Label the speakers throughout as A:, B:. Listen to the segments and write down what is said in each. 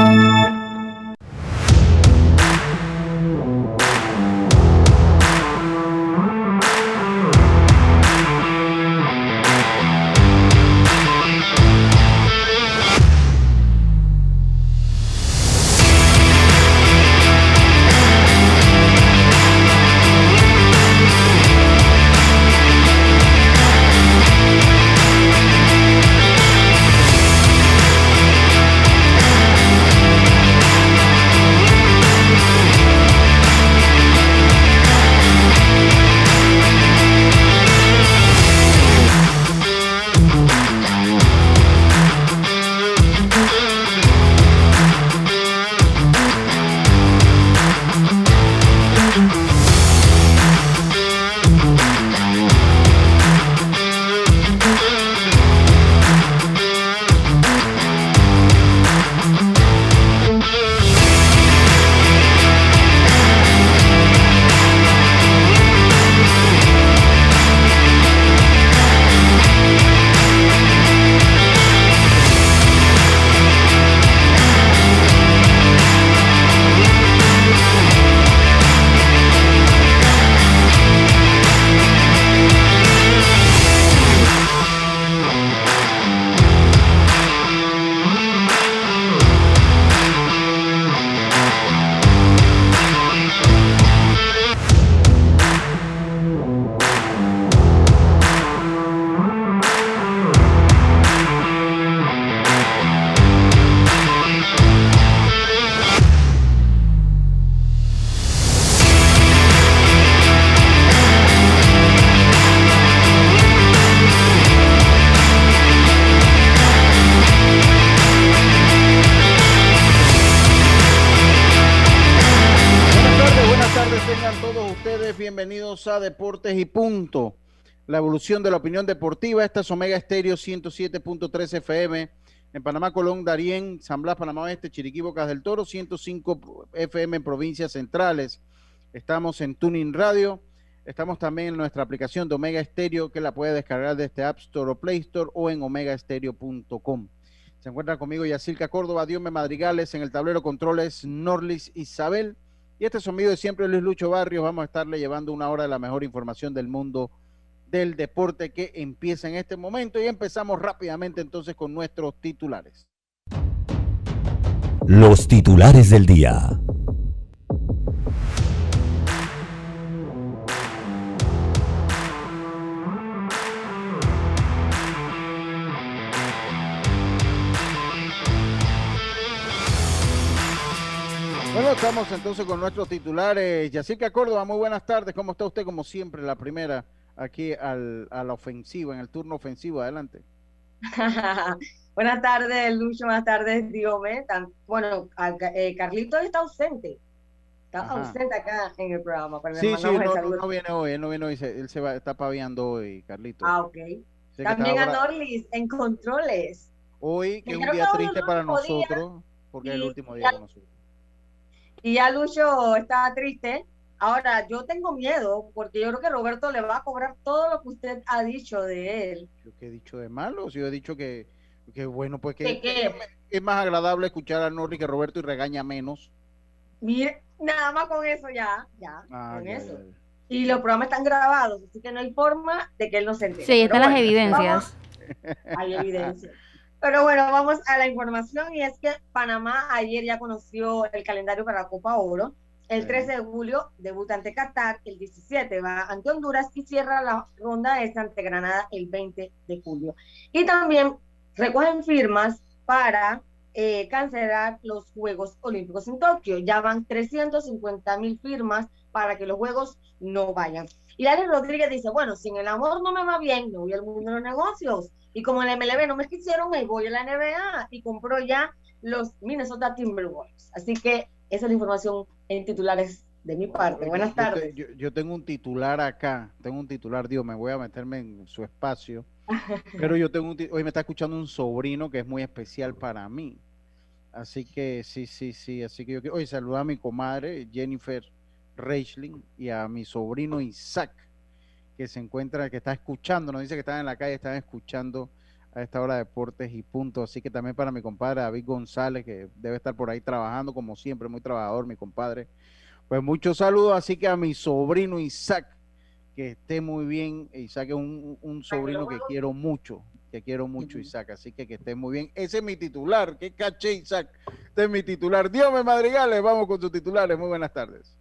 A: Thank you. Y Punto. La evolución de la opinión deportiva. Esta es Omega Estéreo 107.3 FM. En Panamá, Colón, Darién, San Blas, Panamá Oeste, Chiriquí, Bocas del Toro, 105 FM en provincias centrales. Estamos en Tuning Radio. Estamos también en nuestra aplicación de Omega Estéreo, que la puede descargar desde App Store o Play Store o en omegaestereo.com. Se encuentra conmigo Yacilca Córdoba, Diome Madrigales, en el tablero controles Norlis Isabel. Y este de siempre Luis Lucho Barrios. Vamos a estarle llevando una hora de la mejor información del mundo del deporte que empieza en este momento. Y empezamos rápidamente entonces con nuestros titulares.
B: Los titulares del día.
A: Bueno, estamos entonces con nuestros titulares. Yacica Córdoba, muy buenas tardes. ¿Cómo está usted? Como siempre, la primera aquí al, a la ofensiva, en el turno ofensivo. Adelante.
C: buenas tardes, Lucho. Buenas tardes, Diome. Bueno, eh, Carlito está ausente. Está ausente acá en el programa.
A: sí, sí, no, viene hoy. Él no viene hoy. Él se va, está paviando hoy, Carlito.
C: Ah, ok. También a Norlis en controles.
A: Hoy, que es un día triste para nosotros, porque es el último día de nosotros.
C: Y ya Lucho está triste. Ahora, yo tengo miedo porque yo creo que Roberto le va a cobrar todo lo que usted ha dicho de él.
A: ¿Yo qué he dicho de malo? Si yo he dicho que, que bueno, pues que, es, más agradable escuchar a Norri que Roberto y regaña menos.
C: Mire, nada más con eso ya, ya, ah, con eso. Y los programas están grabados, así que no hay forma de que él no se entere.
D: Sí, están las evidencias.
C: hay evidencias. Pero bueno, vamos a la información y es que Panamá ayer ya conoció el calendario para la Copa Oro. El 13 de julio debuta ante Qatar, el 17 va ante Honduras y cierra la ronda esta ante Granada el 20 de julio. Y también recogen firmas para eh, cancelar los Juegos Olímpicos en Tokio. Ya van 350 mil firmas para que los Juegos no vayan. Y Alex Rodríguez dice, bueno, si en el amor no me va bien, no voy al mundo de los negocios. Y como en el MLB no me quisieron, me voy a la NBA y compró ya los Minnesota Timberwolves. Así que esa es la información en titulares de mi parte. Buenas tardes.
A: Yo, tengo un titular acá, tengo un titular, Dios, me voy a meterme en su espacio, pero yo tengo un hoy me está escuchando un sobrino que es muy especial para mí. Así que sí, sí, sí, así que yo hoy saluda a mi comadre Jennifer Reichling y a mi sobrino Isaac, que se encuentra, que está escuchando, nos dice que están en la calle, están escuchando a esta hora de deportes y punto. Así que también para mi compadre David González, que debe estar por ahí trabajando, como siempre, muy trabajador, mi compadre. Pues muchos saludos, así que a mi sobrino Isaac, que esté muy bien. Isaac es un, sobrino que quiero mucho, que quiero mucho, Isaac, así que que esté muy bien. Ese es mi titular, qué caché, Isaac. Este es mi titular. Dios me madrigales, vamos con tus titulares. Muy buenas tardes.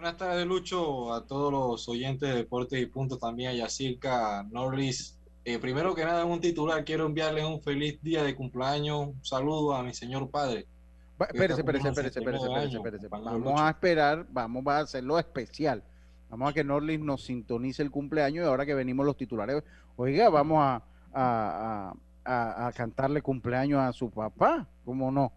E: Buenas tardes, Lucho, a todos los oyentes de Deportes y Puntos, también a Yacirca, Norris, eh, primero que nada, en un titular, quiero enviarles un feliz día de cumpleaños, un saludo a mi señor padre.
A: espérese, espérese, espérese, espérese, espérese, Vamos a esperar, vamos a hacerlo especial. Vamos a que Norlis nos sintonice el cumpleaños y ahora que venimos los titulares, oiga, vamos a, a, a, a cantarle cumpleaños a su papá, ¿cómo no?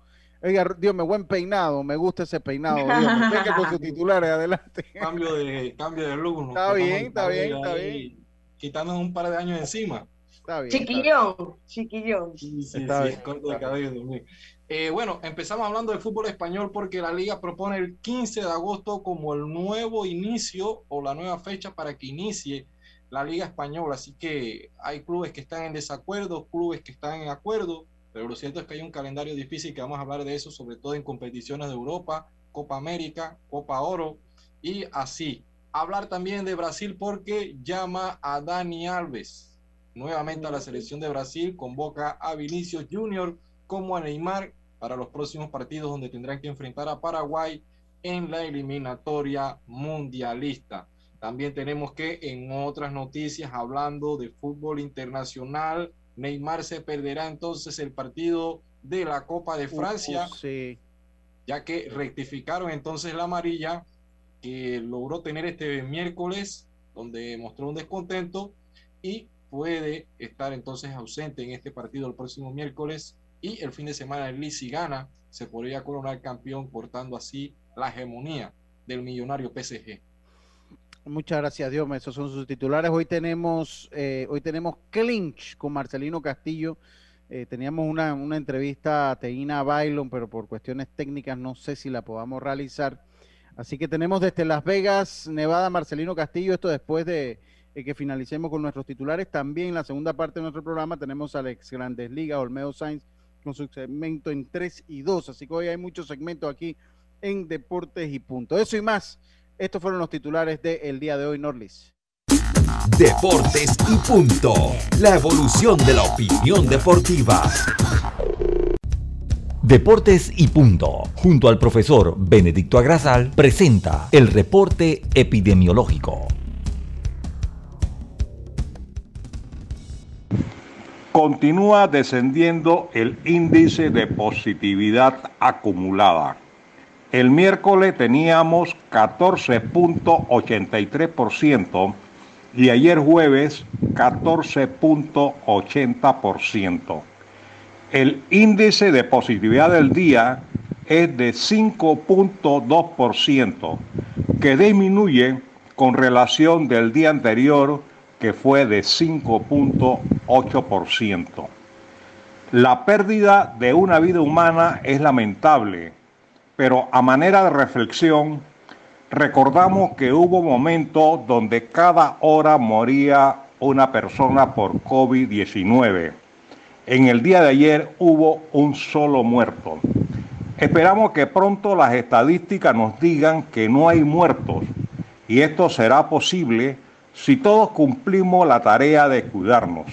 A: Oiga, Dios, me buen peinado, me gusta ese peinado. Dios, venga con sus titulares, adelante.
E: Cambio de, cambio de look.
A: Está bien, está bien, está bien
E: quitándonos un par de años encima.
C: Está bien, chiquillón, chiquillón.
E: Sí, sí, está sí, corto de cabello también. Eh, bueno, empezamos hablando del fútbol español porque la liga propone el 15 de agosto como el nuevo inicio o la nueva fecha para que inicie la liga española. Así que hay clubes que están en desacuerdo, clubes que están en acuerdo, pero lo cierto es que hay un calendario difícil que vamos a hablar de eso, sobre todo en competiciones de Europa, Copa América, Copa Oro y así hablar también de Brasil porque llama a Dani Alves nuevamente a la selección de Brasil, convoca a Vinicius Junior como a Neymar para los próximos partidos donde tendrán que enfrentar a Paraguay en la eliminatoria mundialista. También tenemos que en otras noticias hablando de fútbol internacional, Neymar se perderá entonces el partido de la Copa de Francia, ya que rectificaron entonces la amarilla que logró tener este miércoles, donde mostró un descontento y puede estar entonces ausente en este partido el próximo miércoles y el fin de semana el si gana se podría coronar campeón cortando así la hegemonía del millonario PSG.
A: Muchas gracias, Dios. Esos son sus titulares. Hoy tenemos, eh, hoy tenemos clinch con Marcelino Castillo. Eh, teníamos una, una, entrevista a Teina Bailon, pero por cuestiones técnicas no sé si la podamos realizar. Así que tenemos desde Las Vegas, Nevada, Marcelino Castillo, esto después de que finalicemos con nuestros titulares. También en la segunda parte de nuestro programa tenemos al ex Grandes Ligas, Olmedo Sainz, con su segmento en 3 y 2. Así que hoy hay muchos segmentos aquí en Deportes y Punto. Eso y más. Estos fueron los titulares del día de hoy, Norlis.
B: Deportes y Punto. La evolución de la opinión deportiva. Deportes y Punto, junto al profesor Benedicto Agrasal, presenta el reporte epidemiológico.
F: Continúa descendiendo el índice de positividad acumulada. El miércoles teníamos 14.83% y ayer jueves 14.80% el índice de positividad del día es de 5.2%, que disminuye con relación del día anterior, que fue de 5.8%. La pérdida de una vida humana es lamentable, pero a manera de reflexión, recordamos que hubo momentos donde cada hora moría una persona por COVID-19 en el día de ayer hubo un solo muerto. Esperamos que pronto las estadísticas nos digan que no hay muertos y esto será posible si todos cumplimos la tarea de cuidarnos.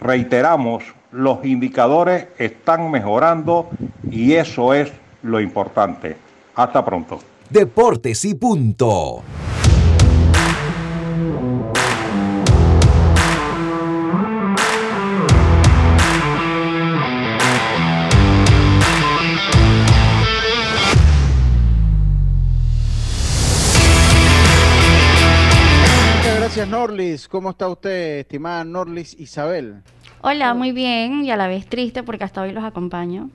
F: Reiteramos, los indicadores están mejorando y eso es lo importante. Hasta pronto.
B: Deportes y punto.
A: gracias, Norlis. ¿Cómo está usted, estimada Norlis Isabel?
G: Hola, muy bien y a la vez triste porque hasta hoy los acompaño.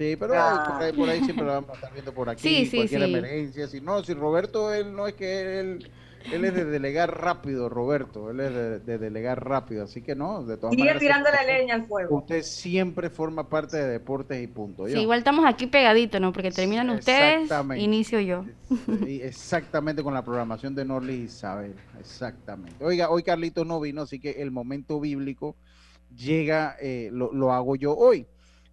A: Sí, pero
C: Ah.
A: por, ahí, por ahí siempre lo vamos a estar viendo por aquí,
G: Sí, sí,
A: cualquier
G: sí.
A: emergencia. Si no, si Roberto, él no es que él, él es de delegar rápido, Roberto, él es de, de delegar rápido, así que no, de todas
C: Sigue
A: maneras.
C: tirándole leña al fuego.
A: Usted siempre forma parte de deportes y punto.
G: Sí,
A: ¿yo?
G: igual estamos aquí pegaditos, ¿no? Porque terminan ustedes, inicio yo.
A: Exactamente con la programación de Norlis Isabel. Exactamente. Oiga, hoy Carlitos no vino, así que el momento bíblico llega, eh, lo, lo hago yo hoy.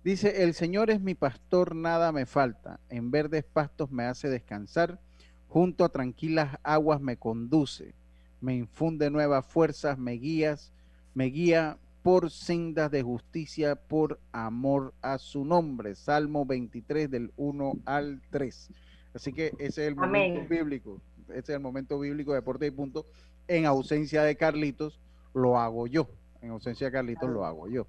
A: Dice, el Señor es mi pastor, nada me falta. En verdes pastos me hace descansar. Junto a tranquilas aguas me conduce. Me infunde nuevas fuerzas, me guías, me guía por sendas de justicia, por amor a su nombre. Salmo 23 del 1 al 3. Así que ese es el momento bíblico. Ese es el momento bíblico de Deporte y Punto. En ausencia de Carlitos, lo hago yo. En ausencia de Carlitos, lo hago yo.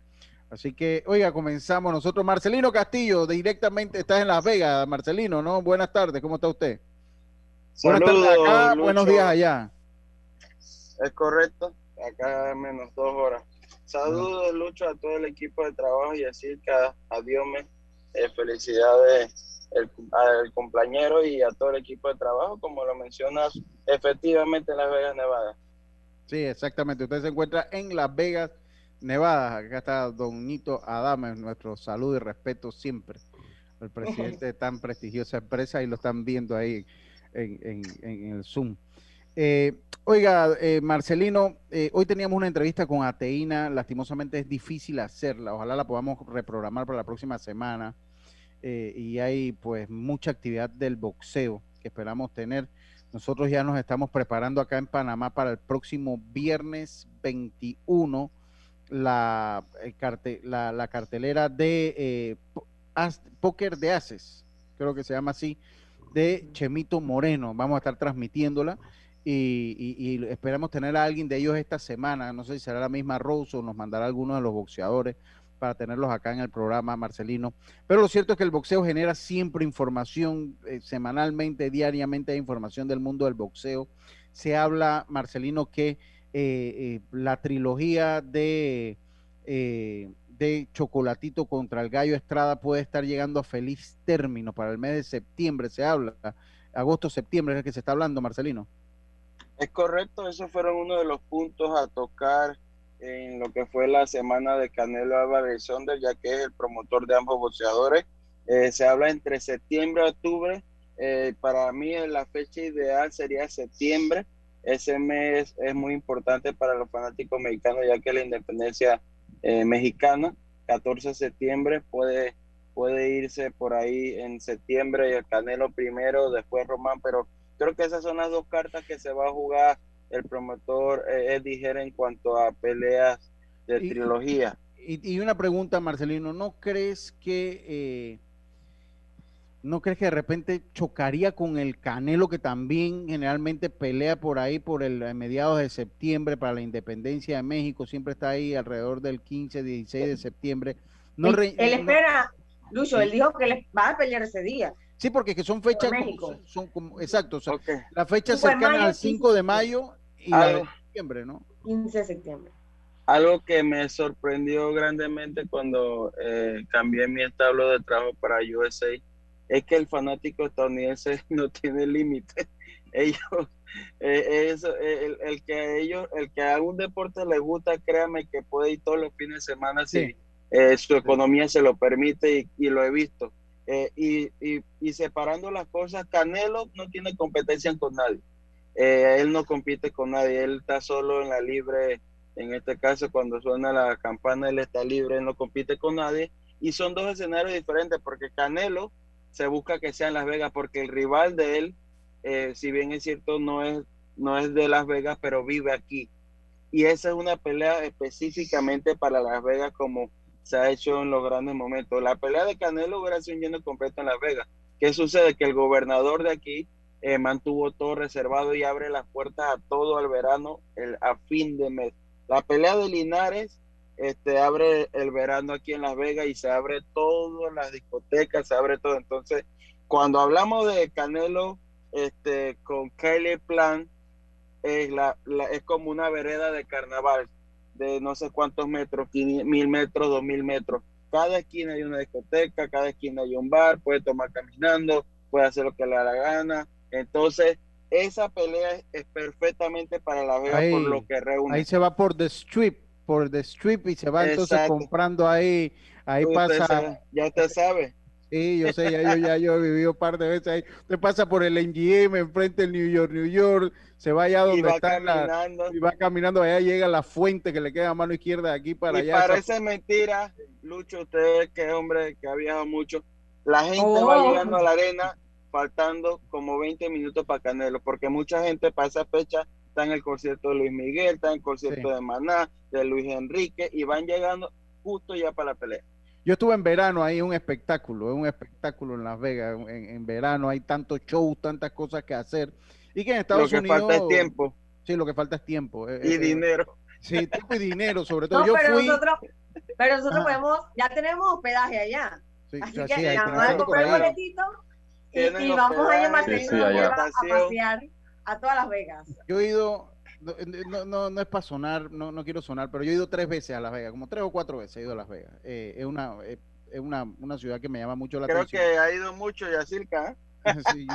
A: Así que, oiga, comenzamos nosotros. Marcelino Castillo, directamente estás en Las Vegas, Marcelino, ¿no? Buenas tardes, ¿cómo está usted? Buenas tardes
H: Saludos,
A: acá,
H: Lucho.
A: buenos días allá.
H: Es correcto, acá menos dos horas. Saludos, Lucho, a todo el equipo de trabajo y así que a Diome, eh, felicidades el, al compañero y a todo el equipo de trabajo, como lo mencionas, efectivamente en Las Vegas, Nevada.
A: Sí, exactamente. Usted se encuentra en Las Vegas, Nevada. Acá está Don Nito Adame, nuestro saludo y respeto siempre. El presidente de tan prestigiosa empresa y lo están viendo ahí en, en- en el Zoom. Eh, oiga, eh, Marcelino, eh, hoy teníamos una entrevista con Ateína. Lastimosamente es difícil hacerla. Ojalá la podamos reprogramar para la próxima semana. Eh, y hay pues mucha actividad del boxeo que esperamos tener. Nosotros ya nos estamos preparando acá en Panamá para el próximo viernes 21 carte- la, cartelera de eh, Póker de Aces, creo que se llama así, de Chemito Moreno. Vamos a estar transmitiéndola y, esperamos tener a alguien de ellos esta semana. No sé si será la misma Rose o nos mandará alguno de los boxeadores para tenerlos acá en el programa, Marcelino. Pero lo cierto es que el boxeo genera siempre información, eh, semanalmente, diariamente hay información del mundo del boxeo. Se habla, Marcelino, que eh, eh, la trilogía de, eh, de Chocolatito contra el Gallo Estrada puede estar llegando a feliz término para el mes de septiembre, se habla. Agosto, septiembre es el que se está hablando, Marcelino.
H: Es correcto, esos fueron uno de los puntos a tocar en lo que fue la semana de Canelo Álvarez Sonder, ya que es el promotor de ambos boxeadores. Eh, se habla entre septiembre y octubre. Eh, para mí la fecha ideal sería septiembre. Ese mes es muy importante para los fanáticos mexicanos, ya que la independencia eh, mexicana, 14 de septiembre, puede, puede irse por ahí en septiembre, el Canelo primero, después Román, pero creo que esas son las dos cartas que se va a jugar el promotor eh, Eddie en cuanto a peleas de
A: Y-
H: trilogía.
A: Y, y una pregunta, Marcelino, ¿no crees que eh, no crees que de repente chocaría con el Canelo que también generalmente pelea por ahí por el a mediados de septiembre para la independencia de México, siempre está ahí alrededor del 15, 16 de septiembre. No
C: él,
A: re-
C: él espera, Lucho, él dijo que va a pelear ese día.
A: sí, porque que son fechas como-
C: México.
A: son, son como exacto, son
H: Ok.
A: las fechas
C: Cinco de
A: cercanas
C: mayo,
A: al 5 de mayo y la de
H: Algo,
A: septiembre, ¿no?
C: 15 de septiembre.
H: algo que me sorprendió grandemente cuando eh, cambié mi establo de trabajo para USA es que el fanático estadounidense no tiene límite. Ellos, eh, eso, eh, el, el que a ellos, el que a un deporte le gusta, créame que puede ir todos los fines de semana si
A: Sí.
H: eh, su economía se lo permite y, y lo he visto. Eh, y, y, y separando las cosas, Canelo no tiene competencia con nadie. Eh, él no compite con nadie, él está solo en la libre, en este caso cuando suena la campana, él está libre, él no compite con nadie. Y son dos escenarios diferentes porque Canelo se busca que sea en Las Vegas porque el rival de él, eh, si bien es cierto, no es, no es de Las Vegas, pero vive aquí. Y esa es una pelea específicamente para Las Vegas como se ha hecho en los grandes momentos. La pelea de Canelo hubiera sido un lleno completo en Las Vegas. ¿Qué sucede? Que el gobernador de aquí eh, mantuvo todo reservado y abre las puertas a todo el verano a fin de mes. La pelea de Linares este, abre el verano aquí en Las Vegas y se abre todas las discotecas, se abre todo. Entonces, cuando hablamos de Canelo este, con Kelly Plan, es, la, la- es como una vereda de carnaval de no sé cuántos metros, 500, mil metros, dos mil metros. cada esquina hay una discoteca, cada esquina hay un bar, puede tomar caminando, puede hacer lo que le da la gana. Entonces, esa pelea es perfectamente para la Vega por lo que reúne.
A: Ahí se va por The Strip, por The Strip y se va entonces comprando ahí, ahí pasa.
H: ya usted sabe.
A: Sí, yo sé, ya yo, ya yo he vivido un par de veces ahí. Usted pasa por el NGM, enfrente del New York, New York, se va allá donde está la, y va caminando, allá llega la fuente que le queda a mano izquierda de aquí para
H: y
A: allá.
H: Parece mentira, Lucho, usted que hombre que ha viajado mucho, la gente va oh. llegando a la arena faltando como 20 minutos para Canelo, porque mucha gente para esa fecha está en el concierto de Luis Miguel, está en el concierto de Maná, de Luis Enrique, y van llegando justo ya para la pelea.
A: Yo estuve en verano ahí, un espectáculo, es un espectáculo en Las Vegas. En, verano hay tantos shows, tantas cosas que hacer. Y que en Estados
H: Unidos.
A: Lo
H: que falta es tiempo.
A: Sí, lo que falta es tiempo.
H: Eh, y eh, dinero.
A: Sí, tiempo y dinero, sobre todo. yo
C: pero,
A: fui...
C: nosotros, pero nosotros podemos, ya tenemos hospedaje allá. Sí, Así que sí, nada comprar el boletito y, y vamos a llamar a pasear a todas Las Vegas.
A: Yo he ido no, no, no, es para sonar, no, no quiero sonar, pero yo he ido tres veces a Las Vegas, como tres o cuatro veces he ido a Las Vegas. Eh, es una, eh, es una, una ciudad que me llama mucho la atención.
H: Creo que ha ido mucho Yacirca.
C: sí,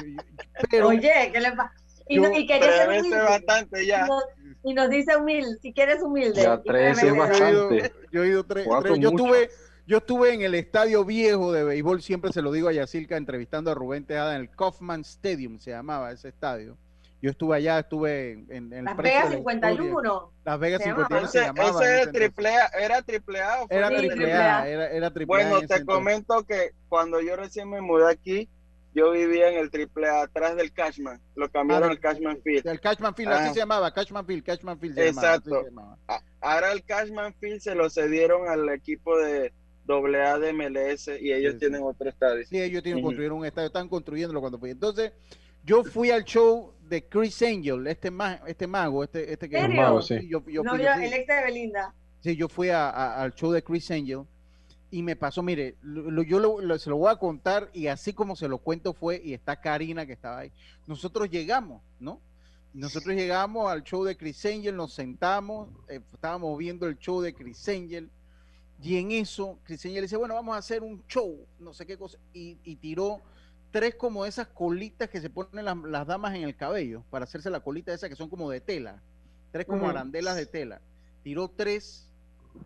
C: pero, Oye, ¿qué le pasa? Y, no, y quería ser humilde.
H: bastante ya.
C: Y nos, y nos, dice humilde, si quieres humilde.
I: Ya tres es bastante.
A: Yo he ido, tres, tres yo estuve yo estuve en el estadio viejo de béisbol, siempre se lo digo a Yacirca, entrevistando a Rubén Tejada en el Kaufman Stadium, se llamaba ese estadio. Yo estuve allá, estuve en, en
C: Las Vegas 51.
A: Las Vegas 51 se
H: llamaba. Ese era triple A, era triple A.
A: Era triple A, era, era triple
H: Bueno, te comento que cuando yo recién me mudé aquí, yo vivía en el triple A, atrás del Cashman. Lo cambiaron al Cashman Field.
A: El Cashman Field, así ah. se llamaba, Cashman Field, Cashman Field.
H: Exacto. Ahora el Cashman Field se lo cedieron al equipo de AA de MLS y ellos tienen otro estadio.
A: Sí, ellos tienen construyeron un estadio, están construyéndolo cuando fui. Entonces, yo fui al show de Chris Angel, este, este mago, este, este que
C: es mago, sí. Yo, yo, no, el ex de Belinda.
A: Sí, yo fui al show de Chris Angel y me pasó, mire, yo se lo voy a contar y así como se lo cuento fue, y está Karina que estaba ahí. Nosotros llegamos, ¿no? Nosotros llegamos al show de Chris Angel, nos sentamos, eh, estábamos viendo el show de Chris Angel y en eso Chris Angel dice, bueno, vamos a hacer un show, no sé qué cosa, y, y tiró tres como esas colitas que se ponen las, damas en el cabello para hacerse la colita esa que son como de tela. Tres como arandelas de tela. Tiró tres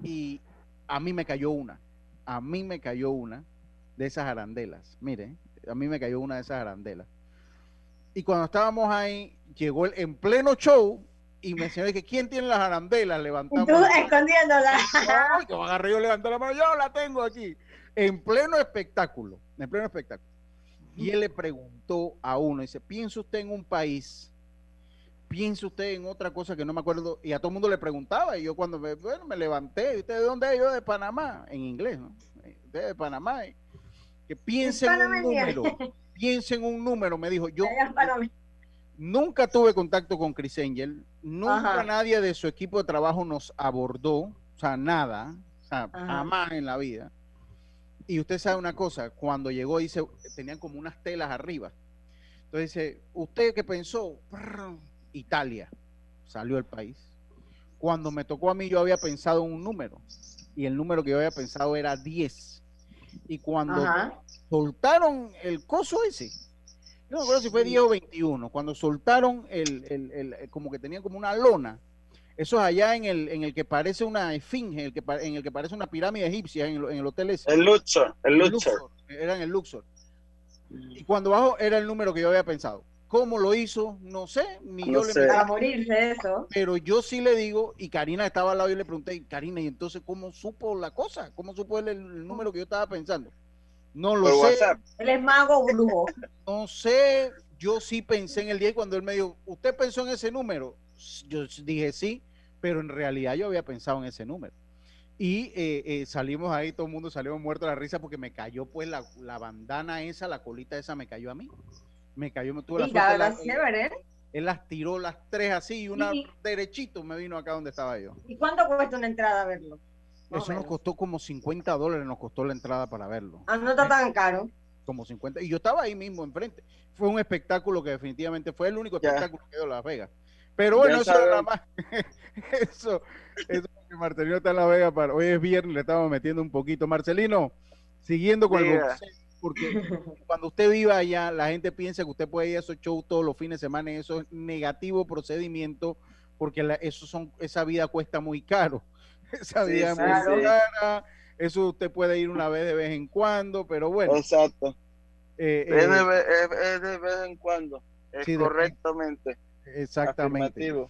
A: y a mí me cayó una. A mí me cayó una de esas arandelas. Mire, a mí me cayó una de esas arandelas. Y cuando estábamos ahí, llegó el, en pleno show y me enseñó que quién tiene las arandelas levantando.
C: Tú escondiéndolas.
A: yo agarré yo levanté la mano, yo la tengo aquí. En pleno espectáculo. En pleno espectáculo. Y él le preguntó a uno, dice, ¿piensa usted en un país? ¿Piensa usted en otra cosa que no me acuerdo? Y a todo el mundo le preguntaba, y yo cuando me, bueno, me levanté, ¿usted de dónde es? Yo de Panamá, en inglés, ¿no? Usted de Panamá. Que piense en un número, piense en un número, me dijo, yo nunca tuve contacto con Chris Angel, nunca nadie de su equipo de trabajo nos abordó, o sea, nada, o sea, jamás en la vida. Y usted sabe una cosa, cuando llegó dice, tenían como unas telas arriba. Entonces dice, ¿usted qué pensó? Italia. Salió el país. Cuando me tocó a mí yo había pensado un número. Y el número que yo había pensado era 10. Y cuando soltaron el coso ese, no me acuerdo si fue 10 o 21, cuando soltaron el, el, el, como que tenían como una lona, eso es allá en el, en el que parece una esfinge, el que, en el que parece una pirámide egipcia, en el, en el hotel ese.
H: El Luxor, el Luxor.
A: Era en el Luxor. Y cuando bajo era el número que yo había pensado. ¿Cómo lo hizo? No sé, ni yo
C: le Para morirse eso.
A: Pero yo sí le digo, y Karina estaba al lado y le pregunté, Karina, ¿y entonces cómo supo la cosa? ¿Cómo supo el, el número que yo estaba pensando? No lo sé.
C: Él es mago brujo.
A: No sé, yo sí pensé en el día y cuando él me dijo, ¿usted pensó en ese número? Yo dije sí, pero en realidad yo había pensado en ese número. Y eh, eh, salimos ahí, todo el mundo salió muerto de la risa porque me cayó pues la, la, bandana esa, la colita esa me cayó a mí. Me cayó, me tuve la,
C: la
A: él, las tiró las tres así y una derechito me vino acá donde estaba yo.
C: ¿Y cuánto cuesta una entrada a verlo?
A: Eso nos costó como 50 dólares, nos costó la entrada para verlo.
C: Ah, no está tan caro.
A: Como 50. Y yo estaba ahí mismo enfrente. Fue un espectáculo que definitivamente fue el único espectáculo que dio Las Vegas. Pero bueno, eso era nada más. eso, eso Marcelino está en La Vega, para, hoy es viernes, le estamos metiendo un poquito. Marcelino, siguiendo con el boxeo, porque cuando usted viva allá, la gente piensa que usted puede ir a esos shows todos los fines de semana y eso es negativo procedimiento, porque eso son, esa vida cuesta muy caro. Esa vida es muy cara, eso usted puede ir una vez de vez en cuando, pero bueno.
H: Exacto. Eh, es, de, eh, de, vez en cuando, es correctamente.
A: Exactamente.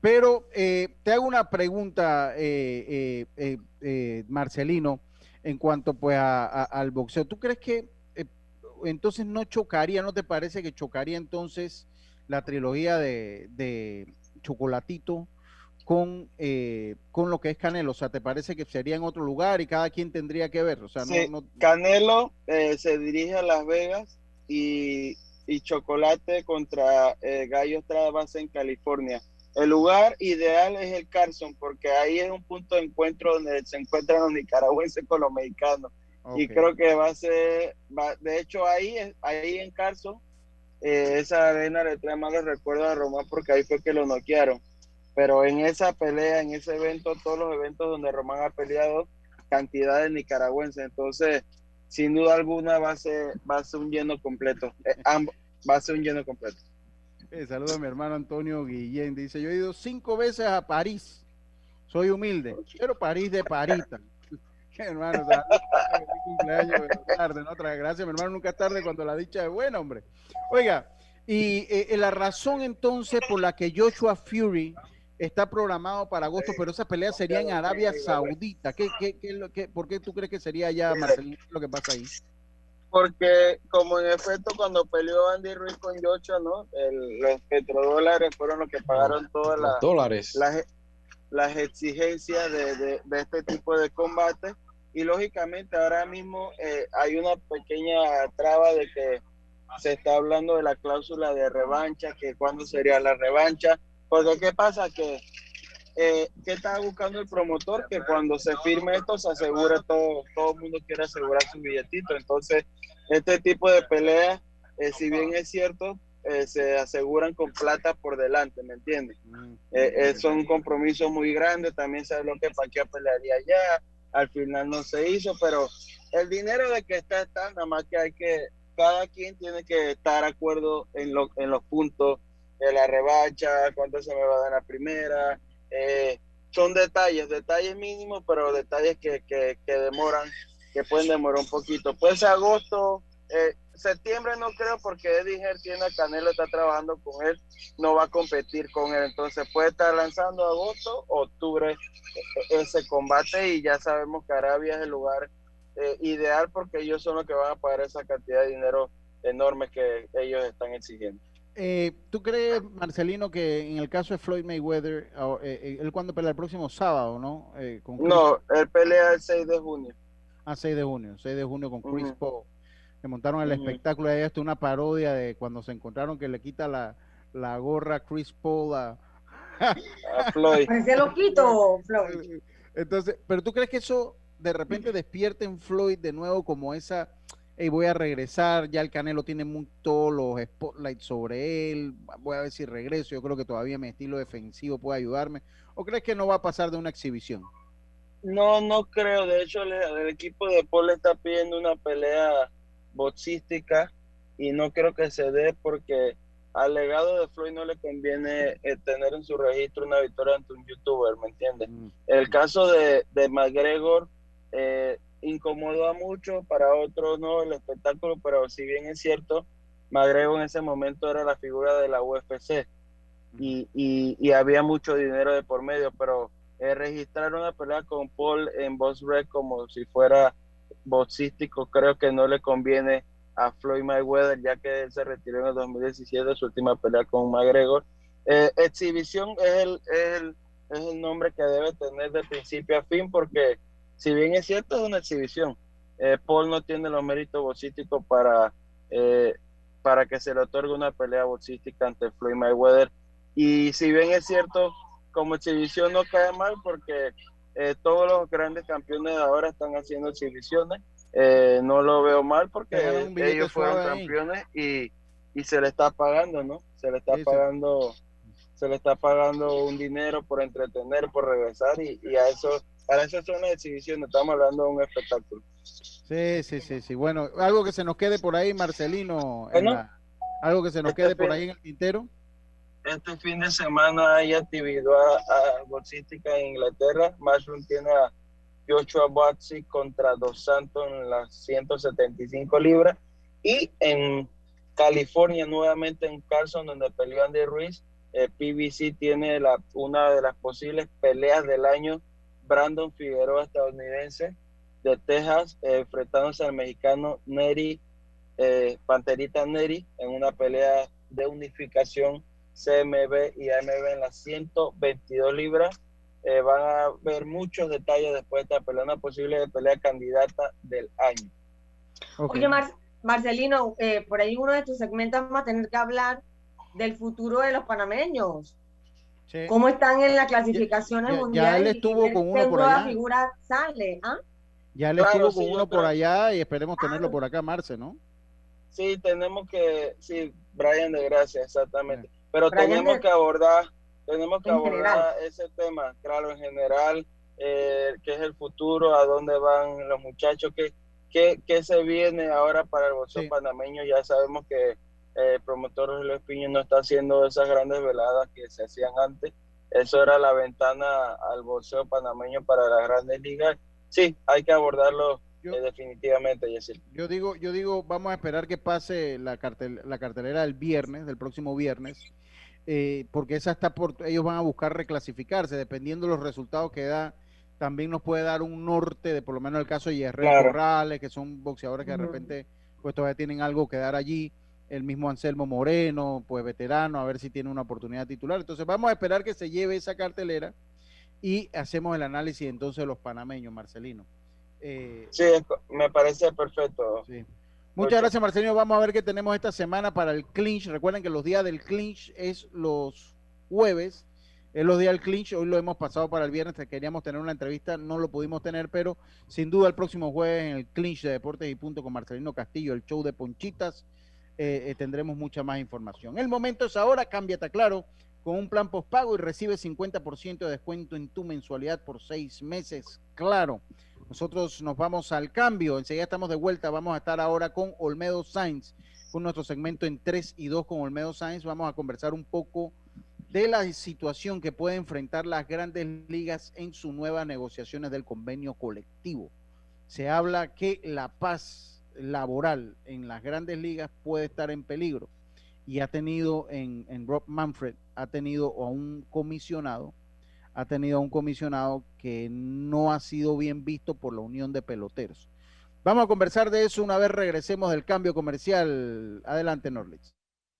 A: Pero eh, te hago una pregunta, eh, eh, Marcelino, en cuanto pues al boxeo. ¿Tú crees que entonces no chocaría, no te parece que chocaría entonces la trilogía de, Chocolatito con, con lo que es Canelo? O sea, ¿te parece que sería en otro lugar y cada quien tendría que ver? O sea, no,
H: Canelo se dirige a Las Vegas y, y Chocolate contra Gallo Estrada en California. El lugar ideal es el Carson, porque ahí es un punto de encuentro donde se encuentran los nicaragüenses con los mexicanos. Y creo que va a ser, de hecho ahí, ahí en Carson, eh, esa arena le trae malos recuerdos a Román porque ahí fue que lo noquearon. Pero en esa pelea, en ese evento, todos los eventos donde Román ha peleado, cantidad de nicaragüenses. Entonces, sin duda alguna va a ser, va a ser un lleno completo. Eh, va a ser un lleno completo.
A: Eh, saludo a mi hermano Antonio Guillén. Dice, yo he ido cinco veces a París. Soy humilde, pero París de Parita. hermano, cumpleaños tarde, ¿no? Gracias, mi hermano, nunca es tarde cuando la dicha es buena, hombre. Oiga, y eh, eh, la razón entonces por la que Joshua Fury está programado para agosto, pero esa pelea sería en Arabia Saudita. ¿Qué, qué, qué, ¿Por qué tú crees que sería ya, Marcelino, lo que pasa ahí?
H: porque como en efecto cuando peleó Andy Ruiz con Yocho, ¿no? los petrodólares fueron los que pagaron todas las,
D: dólares.
H: las, exigencias de, este tipo de combate y lógicamente ahora mismo eh, hay una pequeña traba de que se está hablando de la cláusula de revancha, que cuándo sería la revancha, porque qué pasa que eh, ¿qué está buscando el promotor? Que cuando se firme esto se asegure todo, todo el mundo quiere asegurar su billetito. Entonces, este tipo de peleas, eh, si bien es cierto, eh, se aseguran con plata por delante, ¿me entiendes? Mm, son compromisos muy grandes, también se habló que Paquia pelearía allá, al final no se hizo, pero el dinero de que está, está, nada más que hay que, cada quien tiene que estar de acuerdo en, lo, en los puntos de la revancha, cuánto se me va a dar la primera, eh, son detalles, detalles mínimos, pero detalles que, que, demoran, que pueden demorar un poquito. Pues agosto, eh, septiembre no creo porque Eddie Her tiene a Canelo, está trabajando con él, no va a competir con él, entonces puede estar lanzando agosto, octubre e, ese combate y ya sabemos que Arabia es el lugar eh, ideal porque ellos son los que van a pagar esa cantidad de dinero enorme que ellos están exigiendo.
A: Eh, ¿Tú crees, Marcelino, que en el caso de Floyd Mayweather, eh, eh, él cuando pelea el próximo sábado, ¿no?
H: no, él pelea el 6 de junio.
A: Ah, 6 de junio, 6 de junio con Chris Paul. Que montaron el espectáculo de esto, una parodia de cuando se encontraron que le quita la, la gorra Chris Paul a,
C: a Floyd. Parece loquito, Floyd.
A: Entonces, pero tú crees que eso de repente despierte en Floyd de nuevo como esa y voy a regresar, ya el Canelo tiene todos los spotlights sobre él, voy a ver si regreso, yo creo que todavía mi estilo defensivo puede ayudarme, o crees que no va a pasar de una exhibición?
H: No, no creo, de hecho el, equipo de Paul está pidiendo una pelea boxística y no creo que se dé porque al legado de Floyd no le conviene eh, tener en su registro una victoria ante un youtuber, ¿me entiendes? Mm, el caso de, de McGregor, eh, incomodó a muchos, para otros no el espectáculo, pero si bien es cierto, Magrego en ese momento era la figura de la UFC y, y, había mucho dinero de por medio, pero eh, registrar una pelea con Paul en Boss Red como si fuera boxístico, creo que no le conviene a Floyd Mayweather, ya que él se retiró en el 2017, su última pelea con McGregor. Eh, exhibición es el, es, el, es el nombre que debe tener de principio a fin, porque si bien es cierto, es una exhibición. Eh, Paul no tiene los méritos boxísticos para, eh, para que se le otorgue una pelea boxística ante Floyd Mayweather. Y si bien es cierto, como exhibición no cae mal porque eh, todos los grandes campeones de ahora están haciendo exhibiciones. no lo veo mal porque ellos fueron campeones y, y, se le está pagando, ¿no? Se le está pagando se le está pagando un dinero por entretener, por regresar y, a eso, para eso son las exhibiciones, estamos hablando de un espectáculo.
A: Sí, sí, sí, sí. Bueno, algo que se nos quede por ahí, Marcelino, algo que se nos este quede por ahí en el tintero.
H: Este fin de semana hay actividad bolsística en Inglaterra. Mushroom tiene a Joshua Buatsy contra Dos Santos en las 175 libras. Y en California, nuevamente en Carson, donde peleó Andy Ruiz, eh, PBC tiene la, una de las posibles peleas del año. Brandon Figueroa, estadounidense de Texas, eh, enfrentándose al mexicano Neri, eh, Panterita Neri, en una pelea de unificación CMB y AMB en las 122 libras. Eh, van a ver muchos detalles después de esta pelea, una posible pelea candidata del año.
C: Oye, Marcelino, eh, por ahí uno de tus segmentos vamos a tener que hablar del futuro de los panameños. ¿Cómo están en la clasificación mundial?
A: Ya él estuvo con uno por allá.
C: figura sale, ¿ah?
A: Ya él estuvo con uno por allá y esperemos tenerlo por acá, Marce, ¿no?
H: Sí, tenemos que, sí, Brian de Gracia, exactamente. Pero tenemos que abordar, tenemos que abordar ese tema, claro, en general, eh, qué es el futuro, a dónde van los muchachos, qué, qué, se viene ahora para el boxeo panameño. Ya sabemos que el promotor Luis Piño no está haciendo esas grandes veladas que se hacían antes. Eso era la ventana al boxeo panameño para las grandes ligas. Sí, hay que abordarlo eh, definitivamente,
A: Yo digo, yo digo, vamos a esperar que pase la, cartel, la cartelera del viernes, del próximo viernes, eh, porque esa está por, ellos van a buscar reclasificarse, dependiendo de los resultados que da, también nos puede dar un norte de por lo menos el caso de Yerre Corrales, que son boxeadores que de repente pues todavía tienen algo que dar allí, el mismo Anselmo Moreno, pues veterano, a ver si tiene una oportunidad titular. Entonces vamos a esperar que se lleve esa cartelera y hacemos el análisis entonces de los panameños, Marcelino.
H: Eh, sí, me parece perfecto. Sí.
A: Muchas gracias, Marcelino. Vamos a ver qué tenemos esta semana para el clinch. Recuerden que los días del clinch es los jueves. Es los días del clinch. Hoy lo hemos pasado para el viernes. Queríamos tener una entrevista, no lo pudimos tener, pero sin duda el próximo jueves en el clinch de Deportes y Punto con Marcelino Castillo, el show de Ponchitas, eh, eh, tendremos mucha más información. El momento es ahora. Cámbiate claro con un plan postpago y recibe 50% de descuento en tu mensualidad por seis meses. Claro. Nosotros nos vamos al cambio. Enseguida estamos de vuelta. Vamos a estar ahora con Olmedo Sainz, con nuestro segmento en 3 y 2 con Olmedo Sainz. Vamos a conversar un poco de la situación que puede enfrentar las grandes ligas en sus nuevas negociaciones del convenio colectivo. Se habla que la paz laboral en las grandes ligas puede estar en peligro y ha tenido en, en Rob Manfred, ha tenido a un comisionado ha tenido un comisionado que no ha sido bien visto por la Unión de Peloteros. Vamos a conversar de eso una vez regresemos del cambio comercial. Adelante, Norlitz.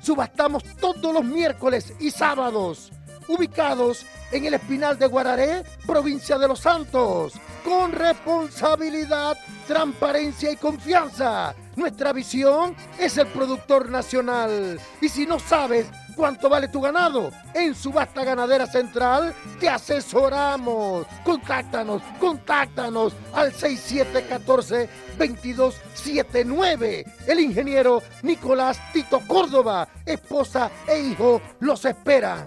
J: subastamos todos los miércoles y sábados, ubicados en el Espinal de Guararé, provincia de Los Santos, con responsabilidad, transparencia y confianza. Nuestra visión es el productor nacional. Y si no sabes cuánto vale tu ganado, en Subasta Ganadera Central te asesoramos. Contáctanos, contáctanos al 6714-2279. El ingeniero Nicolás Tito Córdoba, esposa e hijo los esperan.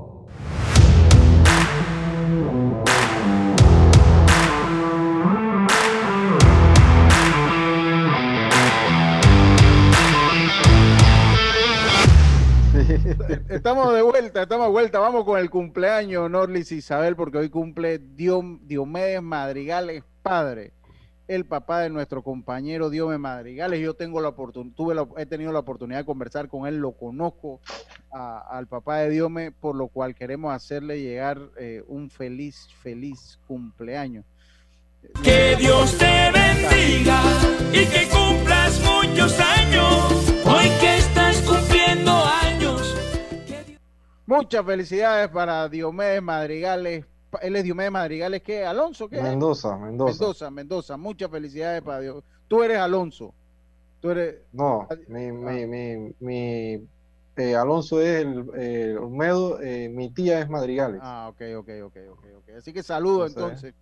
A: Estamos de vuelta, estamos de vuelta. Vamos con el cumpleaños, Norlis Isabel, porque hoy cumple Diomedes Madrigales padre, el papá de nuestro compañero Diomedes Madrigales. Yo tengo la he tenido la oportunidad de conversar con él, lo conozco al papá de Diome, por lo cual queremos hacerle llegar eh, un feliz, feliz cumpleaños.
K: Que Dios te bendiga y que cumplas muchos años. Hoy que estás cumpliendo años.
A: Muchas felicidades para Diomedes Madrigales. Él es Diomedes Madrigales, ¿qué? ¿Alonso? ¿Qué?
E: Mendoza, Mendoza.
A: Mendoza, Mendoza. Muchas felicidades para Dios. Tú eres Alonso. Tú eres...
E: No, mi, mi, mi, mi eh, Alonso es el eh, Olmedo, eh, mi tía es Madrigales.
A: Ah, ok, ok, ok, ok. okay. Así que saludo entonces.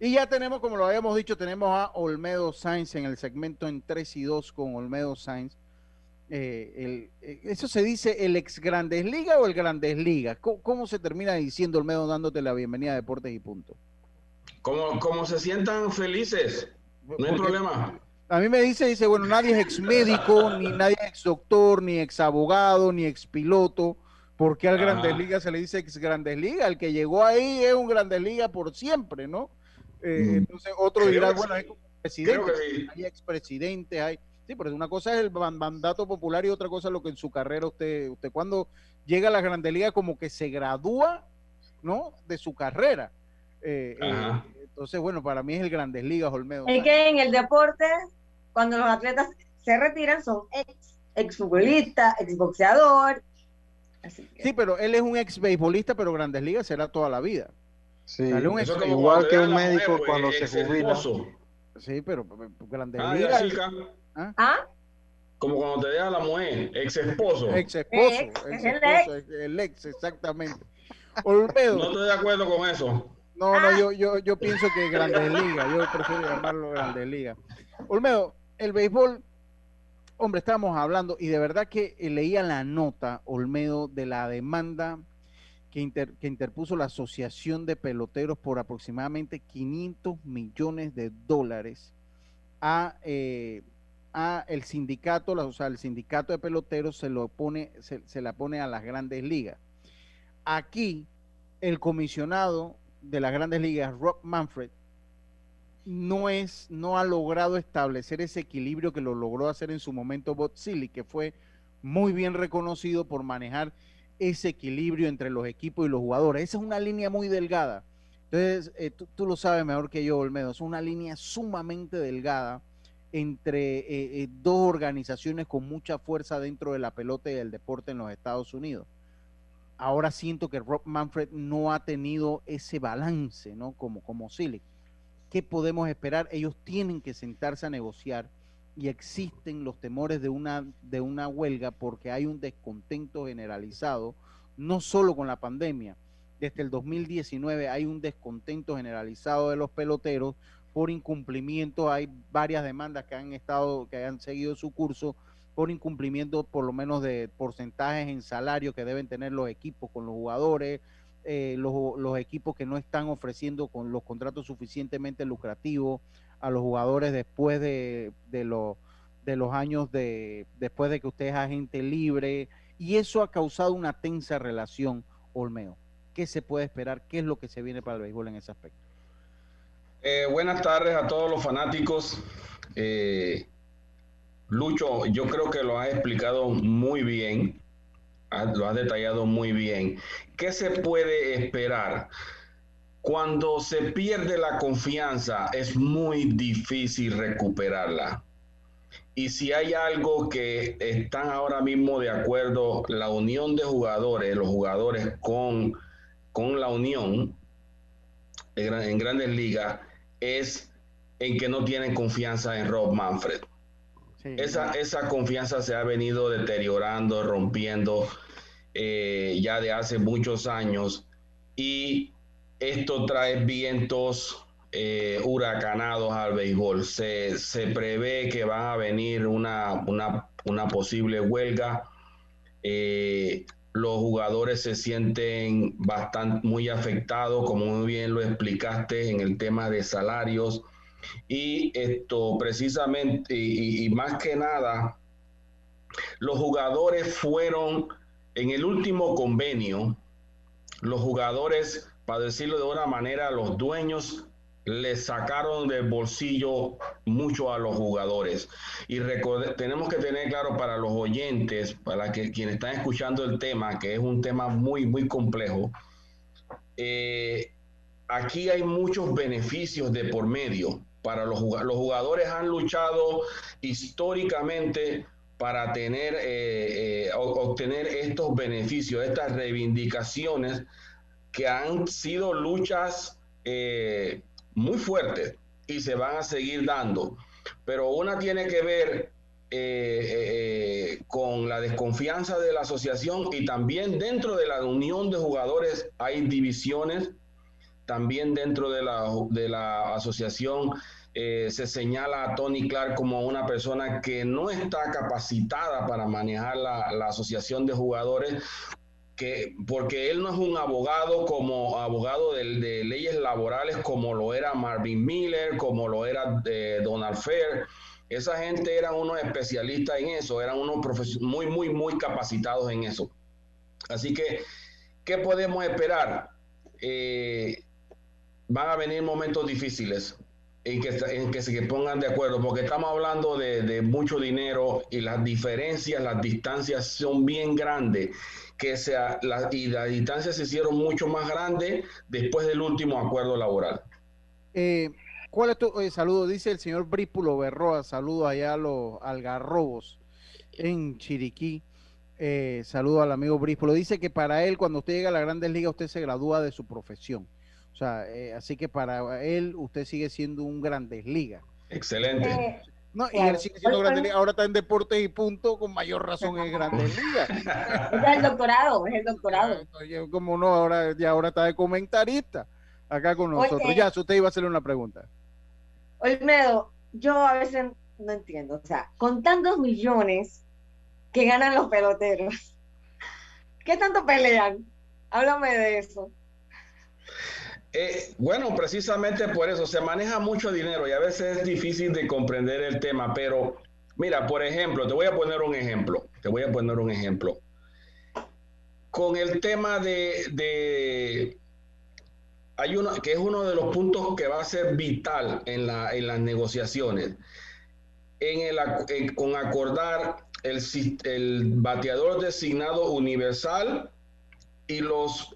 A: Y ya tenemos, como lo habíamos dicho, tenemos a Olmedo Sainz en el segmento en 3 y 2 con Olmedo Sainz. Eh, el, eh, ¿Eso se dice el ex Grandes Liga o el Grandes Liga? ¿Cómo, se termina diciendo Olmedo dándote la bienvenida a Deportes y Punto?
L: Como, como se sientan felices, no hay problema.
A: A mí me dice, dice, bueno, nadie es ex médico, ni nadie es ex doctor, ni ex abogado, ni ex piloto. ¿Por qué al Grandes Liga se le dice ex Grandes Liga? El que llegó ahí es un Grandes Liga por siempre, ¿no? Eh, mm. Entonces otro dirá, bueno, hay presidente, hay expresidentes, hay... Sí, pero una cosa es el mandato popular y otra cosa es lo que en su carrera usted, usted cuando llega a la Grande Liga como que se gradúa, ¿no? De su carrera. Eh, eh, entonces, bueno, para mí es el Grandes Ligas, Olmedo.
C: Es que en el deporte, cuando los atletas se retiran, son ex, ex futbolista, ex boxeador.
A: Sí, pero él es un ex beisbolista, pero Grandes Ligas será toda la vida.
E: Sí, igual que un médico cuando se jubila.
A: Sí, pero Grandes ah, Ligas.
C: ¿Ah? ¿Ah?
L: Como cuando te deja la mujer, ex esposo.
A: Ex esposo, ex, esposo, el ex, exactamente. Olmedo.
L: No estoy de acuerdo con eso.
A: No, no, yo, yo, yo pienso que Grandes Ligas, yo prefiero llamarlo Grandes Ligas. Olmedo, el béisbol, hombre, estábamos hablando y de verdad que leía la nota, Olmedo, de la demanda que, que interpuso la Asociación de Peloteros por aproximadamente 500 millones de dólares a eh, a el sindicato, o sea, el sindicato de peloteros se lo pone, se, la pone a las grandes ligas. Aquí, el comisionado de las grandes ligas, Rob Manfred, no es, no ha logrado establecer ese equilibrio que lo logró hacer en su momento Bob que fue muy bien reconocido por manejar ese equilibrio entre los equipos y los jugadores. Esa es una línea muy delgada. Entonces, eh, tú, tú, lo sabes mejor que yo, Olmedo, es una línea sumamente delgada entre eh, eh, dos organizaciones con mucha fuerza dentro de la pelota y del deporte en los Estados Unidos. Ahora siento que Rob Manfred no ha tenido ese balance, ¿no? Como, como. ¿Qué podemos esperar? Ellos tienen que sentarse a negociar y existen los temores de una, de una huelga porque hay un descontento generalizado, no solo con la pandemia. Desde el 2019 hay un descontento generalizado de los peloteros por incumplimiento. Hay varias demandas que han estado, que han seguido su curso por incumplimiento por lo menos de porcentajes en salario que deben tener los equipos con los jugadores, eh, los, equipos que no están ofreciendo con los contratos suficientemente lucrativos a los jugadores después de, de, de los años de, después de que usted es agente libre, y eso ha causado una tensa relación, Olmeo. ¿Qué se puede esperar? ¿Qué es lo que se viene para el béisbol en ese aspecto?
L: Eh, buenas tardes a todos los fanáticos. Eh, Lucho, yo creo que lo ha explicado muy bien, lo ha detallado muy bien. ¿Qué se puede esperar? Cuando se pierde la confianza es muy difícil recuperarla. Y si hay algo que están ahora mismo de acuerdo, la unión de jugadores, los jugadores con, con la unión en grandes ligas, es en que no tienen confianza en Rob Manfred. esa, esa confianza se ha venido deteriorando, rompiendo eh, ya de hace muchos años y esto trae vientos eh, huracanados al béisbol. Se, se, prevé que van a venir una, una una posible huelga. Eh, los jugadores se sienten bastante muy afectados, como muy bien lo explicaste en el tema de salarios. Y esto precisamente, y, más que nada, los jugadores fueron en el último convenio, los jugadores, para decirlo de una manera, los dueños le sacaron del bolsillo mucho a los jugadores. Y tenemos que tener claro para los oyentes, para que quienes están escuchando el tema, que es un tema muy, muy complejo, eh, aquí hay muchos beneficios de por medio para los jugadores. Los jugadores han luchado históricamente para tener, eh, eh, obtener estos beneficios, estas reivindicaciones que han sido luchas eh, muy fuertes y se van a seguir dando. Pero una tiene que ver con la desconfianza de la asociación y también dentro de la unión de jugadores hay divisiones, también dentro de la, de la asociación eh, se señala a Tony Clark como una persona que no está capacitada para manejar la, asociación de jugadores, que, porque él no es un abogado como abogado de, leyes laborales como lo era Marvin Miller, como lo era eh, Donald Fair. Esa gente eran unos especialistas en eso, eran unos muy, muy, muy capacitados en eso. Así que, ¿qué podemos esperar? Eh, van a venir momentos difíciles en que, en que se pongan de acuerdo, porque estamos hablando de, mucho dinero y las diferencias, las distancias son bien grandes, que sea, y las distancias se hicieron mucho más grandes después del último acuerdo laboral.
A: Eh, ¿Cuál es tu saludo? Dice el señor Brípulo Berroa, saludo allá a los algarrobos en Chiriquí. Eh, saludo al amigo Brípulo. Dice que para él, cuando usted llega a la Grandes Ligas, usted se gradúa de su profesión. O sea, eh, así que para él usted sigue siendo un Grandes Liga.
L: Excelente.
A: No, y él sigue siendo Grandes Liga. Ahora está en deportes y punto, con mayor razón en Grandes Liga.
C: Es el doctorado, es el doctorado.
A: Como no, ahora, ya ahora está de comentarista acá con nosotros. ya, usted iba a hacerle una pregunta.
C: Olmedo, yo a veces no entiendo. O sea, con tantos millones que ganan los peloteros, ¿qué tanto pelean? Háblame de eso.
L: Eh, bueno, precisamente por eso se maneja mucho dinero y a veces es difícil de comprender el tema, pero mira, por ejemplo, te voy a poner un ejemplo, te voy a poner un ejemplo. Con el tema de, hay uno que es uno de los puntos que va a ser vital en, la, en las negociaciones, en el, con acordar el, bateador designado universal y los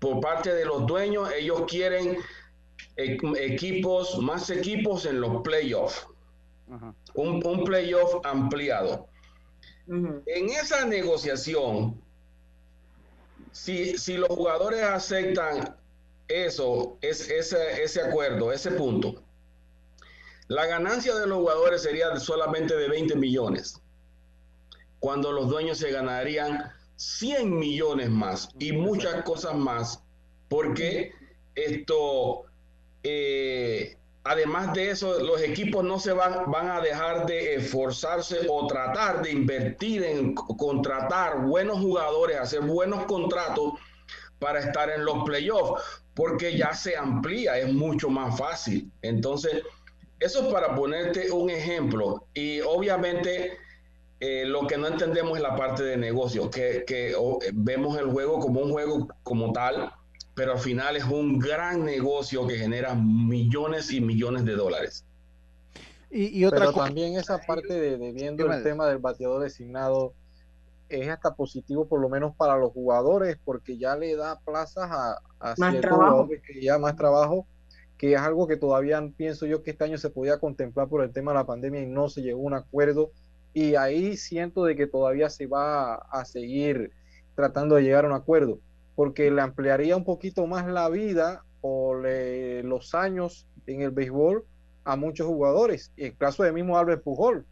L: por parte de los dueños, ellos quieren equipos, más equipos en los playoffs. Un, playoff ampliado. En esa negociación, si, si, los jugadores aceptan eso, es, ese, ese acuerdo, ese punto, la ganancia de los jugadores sería solamente de 20 millones, cuando los dueños se ganarían 100 millones más y muchas cosas más, porque esto, eh, además de eso, los equipos no se van, van a dejar de esforzarse o tratar de invertir en contratar buenos jugadores, hacer buenos contratos para estar en los playoffs, porque ya se amplía, es mucho más fácil. Entonces, eso es para ponerte un ejemplo. Y obviamente eh, lo que no entendemos es la parte de negocio, que, vemos el juego como un juego como tal, pero al final es un gran negocio que genera millones y millones de dólares.
E: Y, otra pero también esa parte de, viendo el tema del bateador designado es hasta positivo por lo menos para los jugadores porque ya le da plazas a, a ciertos jugadores que ya más trabajo que es algo que todavía pienso yo que este año se podía contemplar por el tema de la pandemia y no se llegó a un acuerdo y ahí siento de que todavía se va a seguir tratando de llegar a un acuerdo, porque le ampliaría un poquito más la vida o los años en el béisbol a muchos jugadores. El caso de mismo Albert Pujol,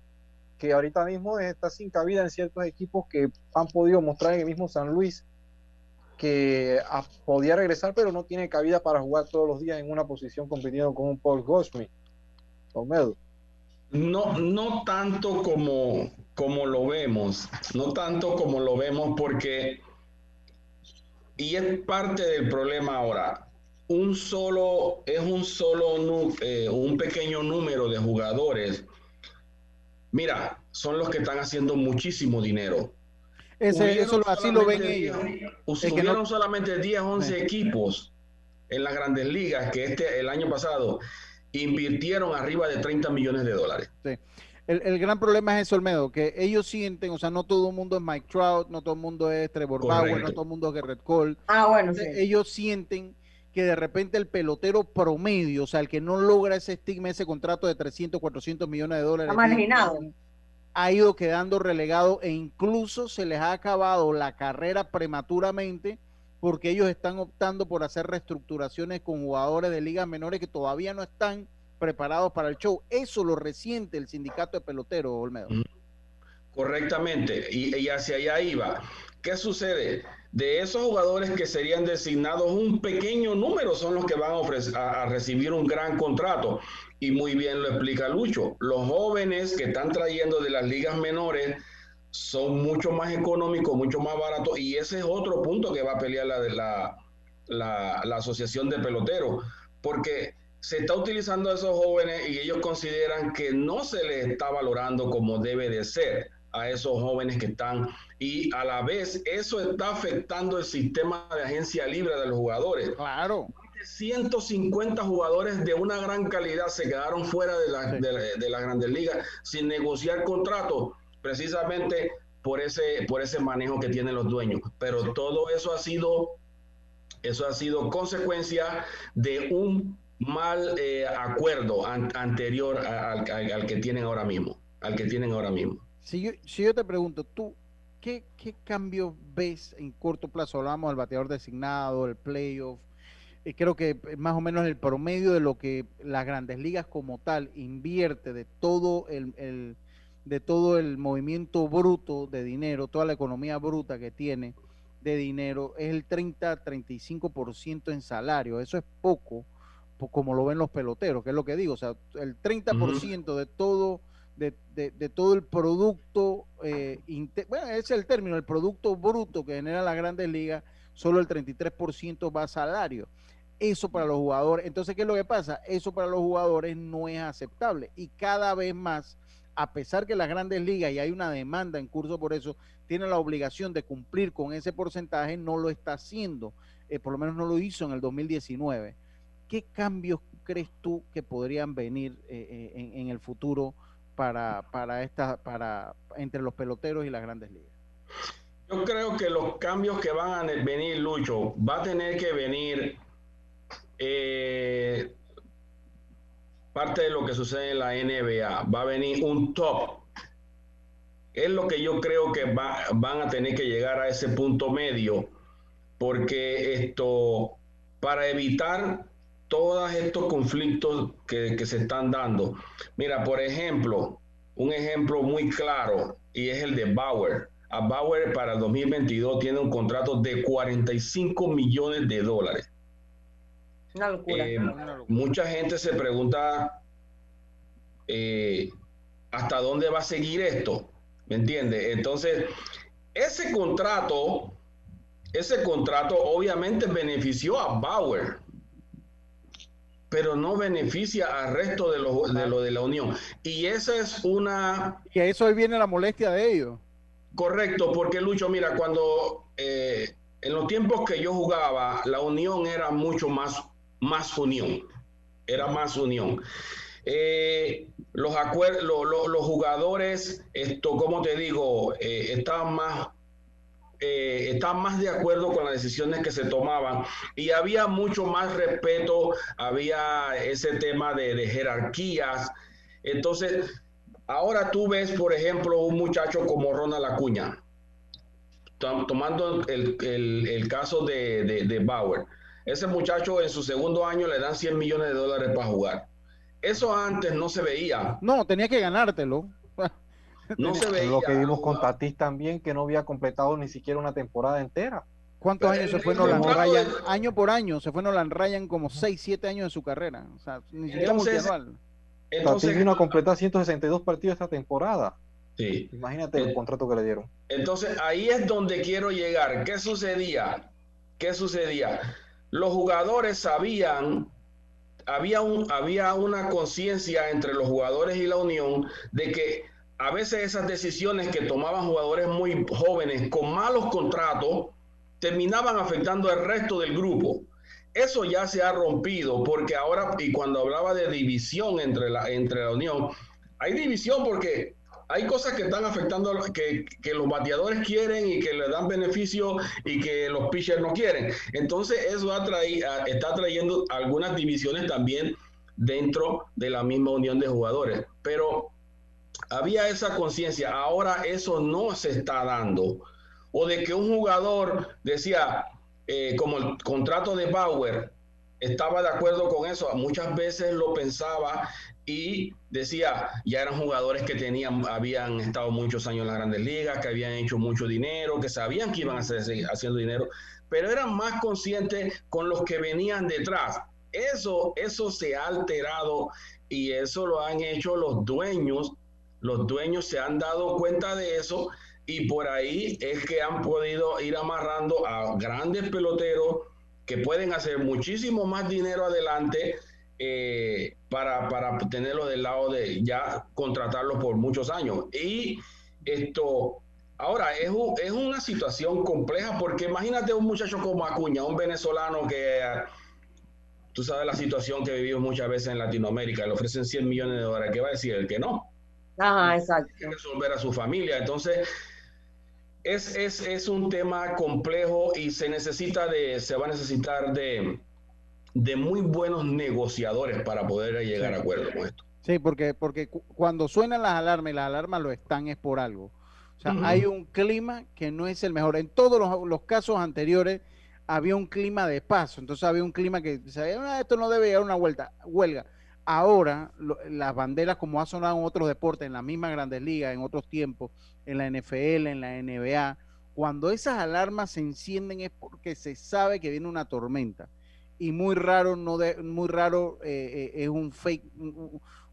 E: que ahorita mismo está sin cabida en ciertos equipos que han podido mostrar en el mismo San Luis que podía regresar, pero no tiene cabida para jugar todos los días en una posición compitiendo con un Paul Goldschmidt.
L: No, no tanto como, como lo vemos, no tanto como lo vemos porque, y es parte del problema ahora, un solo, es un solo, eh, un pequeño número de jugadores. Mira, son los que están haciendo muchísimo dinero.
A: Ese, eso así lo ven ellos.
L: Hubieron solamente 10, 11 equipos en las grandes ligas que este el año pasado invirtieron arriba de 30 millones de dólares.
A: Sí. El, gran problema es eso, Olmedo, que ellos sienten, o sea, no todo el mundo es Mike Trout, no todo el mundo es Trevor Bauer, no todo el mundo es Garrett Cole.
C: Ah, bueno, sí.
A: Ellos sienten que de repente el pelotero promedio, o sea, el que no logra ese estigma, ese contrato de 300, 400 millones de dólares.
C: marginado.
A: Ha ido quedando relegado e incluso se les ha acabado la carrera prematuramente porque ellos están optando por hacer reestructuraciones con jugadores de ligas menores que todavía no están preparados para el show. Eso lo resiente el sindicato de peloteros, Olmedo. Mm.
L: Correctamente, y, hacia allá iba. ¿Qué sucede? De esos jugadores que serían designados, un pequeño número son los que van a, a, recibir un gran contrato. Y muy bien lo explica Lucho. Los jóvenes que están trayendo de las ligas menores son mucho más económicos, mucho más baratos. Y ese es otro punto que va a pelear la, la, la, la Asociación de Peloteros. Porque se está utilizando a esos jóvenes y ellos consideran que no se les está valorando como debe de ser a esos jóvenes que están y a la vez eso está afectando el sistema de agencia libre de los jugadores.
A: Claro.
L: 150 jugadores de una gran calidad se quedaron fuera de la, de, la Grandes Ligas sin negociar contratos, precisamente por ese, por ese manejo que tienen los dueños. Pero todo eso ha sido, eso ha sido consecuencia de un mal eh, acuerdo anterior al, que tienen ahora mismo, al que tienen ahora mismo.
A: Si yo, si yo te pregunto, tú, ¿qué, ¿qué cambios ves en corto plazo? Hablamos del bateador designado, el playoff. y creo que más o menos el promedio de lo que las grandes ligas como tal invierte de todo el de todo el movimiento bruto de dinero, toda la economía bruta que tiene de dinero, es el 30-35% en salario. Eso es poco como lo ven los peloteros, que es lo que digo, o sea, el 30% de todo de, de, todo el producto, eh, bueno, ese es el término, el producto bruto que genera la grandes ligas, solo el 33% va a salario. Eso para los jugadores, entonces, ¿qué es lo que pasa? Eso para los jugadores no es aceptable y cada vez más, a pesar que las grandes ligas, y hay una demanda en curso por eso, tiene la obligación de cumplir con ese porcentaje, no lo está haciendo, eh, por lo menos no lo hizo en el 2019. ¿qué cambios crees tú que podrían venir eh, eh, en, el futuro para, para, esta, para entre los peloteros y las grandes ligas?
L: Yo creo que los cambios que van a venir, Lucho, va a tener que venir parte de lo que sucede en la NBA. Va a venir un top. Es lo que yo creo que van a tener que llegar a ese punto medio, porque esto, para evitar todos estos conflictos que, se están dando. Mira, por ejemplo, un ejemplo muy claro y es el de Bauer. A Bauer para el 2022 tiene un contrato de 45 millones de dólares.
C: Una locura.
L: Eh, mucha gente se pregunta eh, hasta dónde va a seguir esto. ¿Me entiendes? Entonces, ese contrato, ese contrato obviamente benefició a Bauer pero no beneficia al resto de lo, de lo de la Unión. Y esa es una...
A: Y a eso hoy viene la molestia de ellos.
L: Correcto, porque Lucho, mira, cuando eh, en los tiempos que yo jugaba, la Unión era mucho más, más unión, era más unión. Eh, los, los jugadores, esto, como te digo, eh, estaban más eh, más de acuerdo con las decisiones que se tomaban y había mucho más respeto, había ese tema de, jerarquías. Entonces, ahora tú ves, por ejemplo, un muchacho como Ronald Acuña, tomando el, caso de, de, Bauer. Ese muchacho en su segundo año le dan 100 millones de dólares para jugar. Eso antes no se veía.
A: No, tenía que ganártelo.
E: No se veía. Lo que vimos con Tatis también, que no había completado ni siquiera una temporada entera.
A: ¿Cuántos años se fue Nolan Ryan? Año por año, se fue Nolan Ryan como 6, 7 años de su carrera. O sea, ni siquiera multianual.
E: Entonces, vino a completar 162 partidos esta temporada.
L: Sí.
E: Imagínate el contrato que le dieron.
L: Entonces, ahí es donde quiero llegar. ¿Qué sucedía? ¿Qué sucedía? Los jugadores sabían, había, había una conciencia entre los jugadores y la unión de que a veces esas decisiones que tomaban jugadores muy jóvenes con malos contratos terminaban afectando al resto del grupo. Eso ya se ha rompido porque ahora, y cuando hablaba de división entre la, entre la unión, hay división porque hay cosas que están afectando, que, que los bateadores quieren y que le dan beneficio y que los pitchers no quieren. Entonces eso ha está trayendo algunas divisiones también dentro de la misma unión de jugadores. Pero había esa conciencia, ahora eso no se está dando. O de que un jugador decía, eh, como el contrato de Bauer, estaba de acuerdo con eso, muchas veces lo pensaba y decía, ya eran jugadores que tenían, habían estado muchos años en las grandes ligas, que habían hecho mucho dinero, que sabían que iban a seguir haciendo dinero, pero eran más conscientes con los que venían detrás. Eso, eso se ha alterado y eso lo han hecho los dueños los dueños se han dado cuenta de eso y por ahí es que han podido ir amarrando a grandes peloteros que pueden hacer muchísimo más dinero adelante eh, para, para tenerlo del lado de ya contratarlos por muchos años. Y esto, ahora es, es una situación compleja porque imagínate un muchacho como Acuña, un venezolano que tú sabes la situación que vivimos muchas veces en Latinoamérica, le ofrecen 100 millones de dólares, ¿qué va a decir el que no?
C: Ajá, exacto.
L: resolver a su familia. Entonces, es, es, es, un tema complejo y se necesita de, se va a necesitar de, de muy buenos negociadores para poder llegar a acuerdo con esto.
A: Sí, porque, porque cuando suenan las alarmas y las alarmas lo están es por algo. O sea, hay un clima que no es el mejor. En todos los, los, casos anteriores había un clima de paso. Entonces había un clima que ah, esto no debe llegar a una vuelta, huelga ahora las banderas como ha sonado en otros deportes, en la misma grandes ligas, en otros tiempos, en la NFL, en la NBA, cuando esas alarmas se encienden es porque se sabe que viene una tormenta. Y muy raro, no de, muy raro eh, eh, es un fake,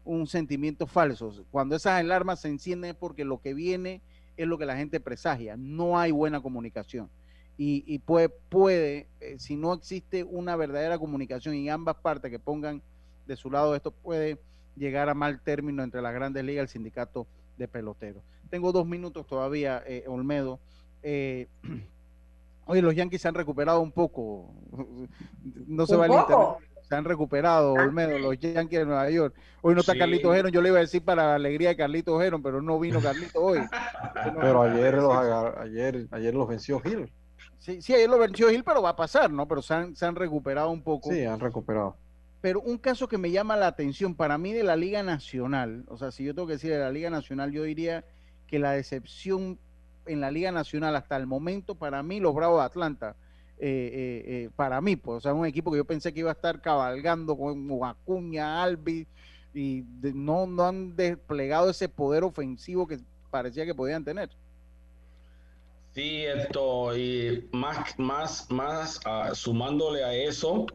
A: un, sentimiento falso. Cuando esas alarmas se encienden es porque lo que viene es lo que la gente presagia. No hay buena comunicación. Y, puede, puede eh, si no existe una verdadera comunicación en ambas partes que pongan de su lado esto puede llegar a mal término entre la Grandes Ligas y el sindicato de peloteros. Tengo dos minutos todavía, eh, Olmedo. Oye, los Yankees se han recuperado un poco. No se va el internet. Se han recuperado, ah, Olmedo, los Yankees de Nueva York. Hoy no está Carlito Geron. Yo le iba a decir para la alegría de Carlito Geron, pero no vino Carlito hoy.
E: pero ayer los, ayer, ayer los venció Gil.
A: Sí, sí, ayer los venció Gil, pero va a pasar, ¿no? Pero se han, se han recuperado un poco.
E: Sí, han recuperado
A: pero un caso que me llama la atención para mí de la Liga Nacional, o sea, si yo tengo que decir de la Liga Nacional, yo diría que la decepción en la Liga Nacional hasta el momento, para mí, los Bravos de Atlanta, eh, eh, eh, para mí, pues, o sea, un equipo que yo pensé que iba a estar cabalgando con Acuña, Albi, y no, no han desplegado ese poder ofensivo que parecía que podían tener.
L: Sí, esto, y más, más, más ah, sumándole a eso,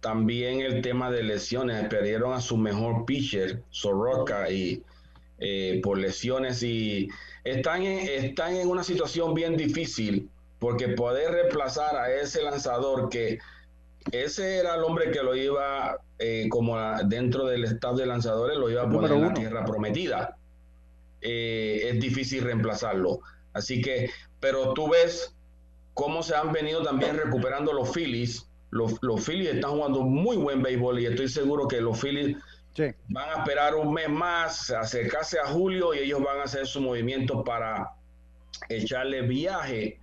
L: también el tema de lesiones, perdieron a su mejor pitcher, Soroka, y por lesiones y están en, están en una situación bien difícil porque poder reemplazar a ese lanzador que ese era el hombre que lo iba eh, como dentro del staff de lanzadores lo iba a poner en la tierra prometida. Eh, es difícil reemplazarlo. Así que, pero tú ves cómo se han venido también recuperando los Phillies los, los Phillies están jugando muy buen béisbol y estoy seguro que los Phillies van a esperar un mes más, acercarse a julio y ellos van a hacer su movimiento para echarle viaje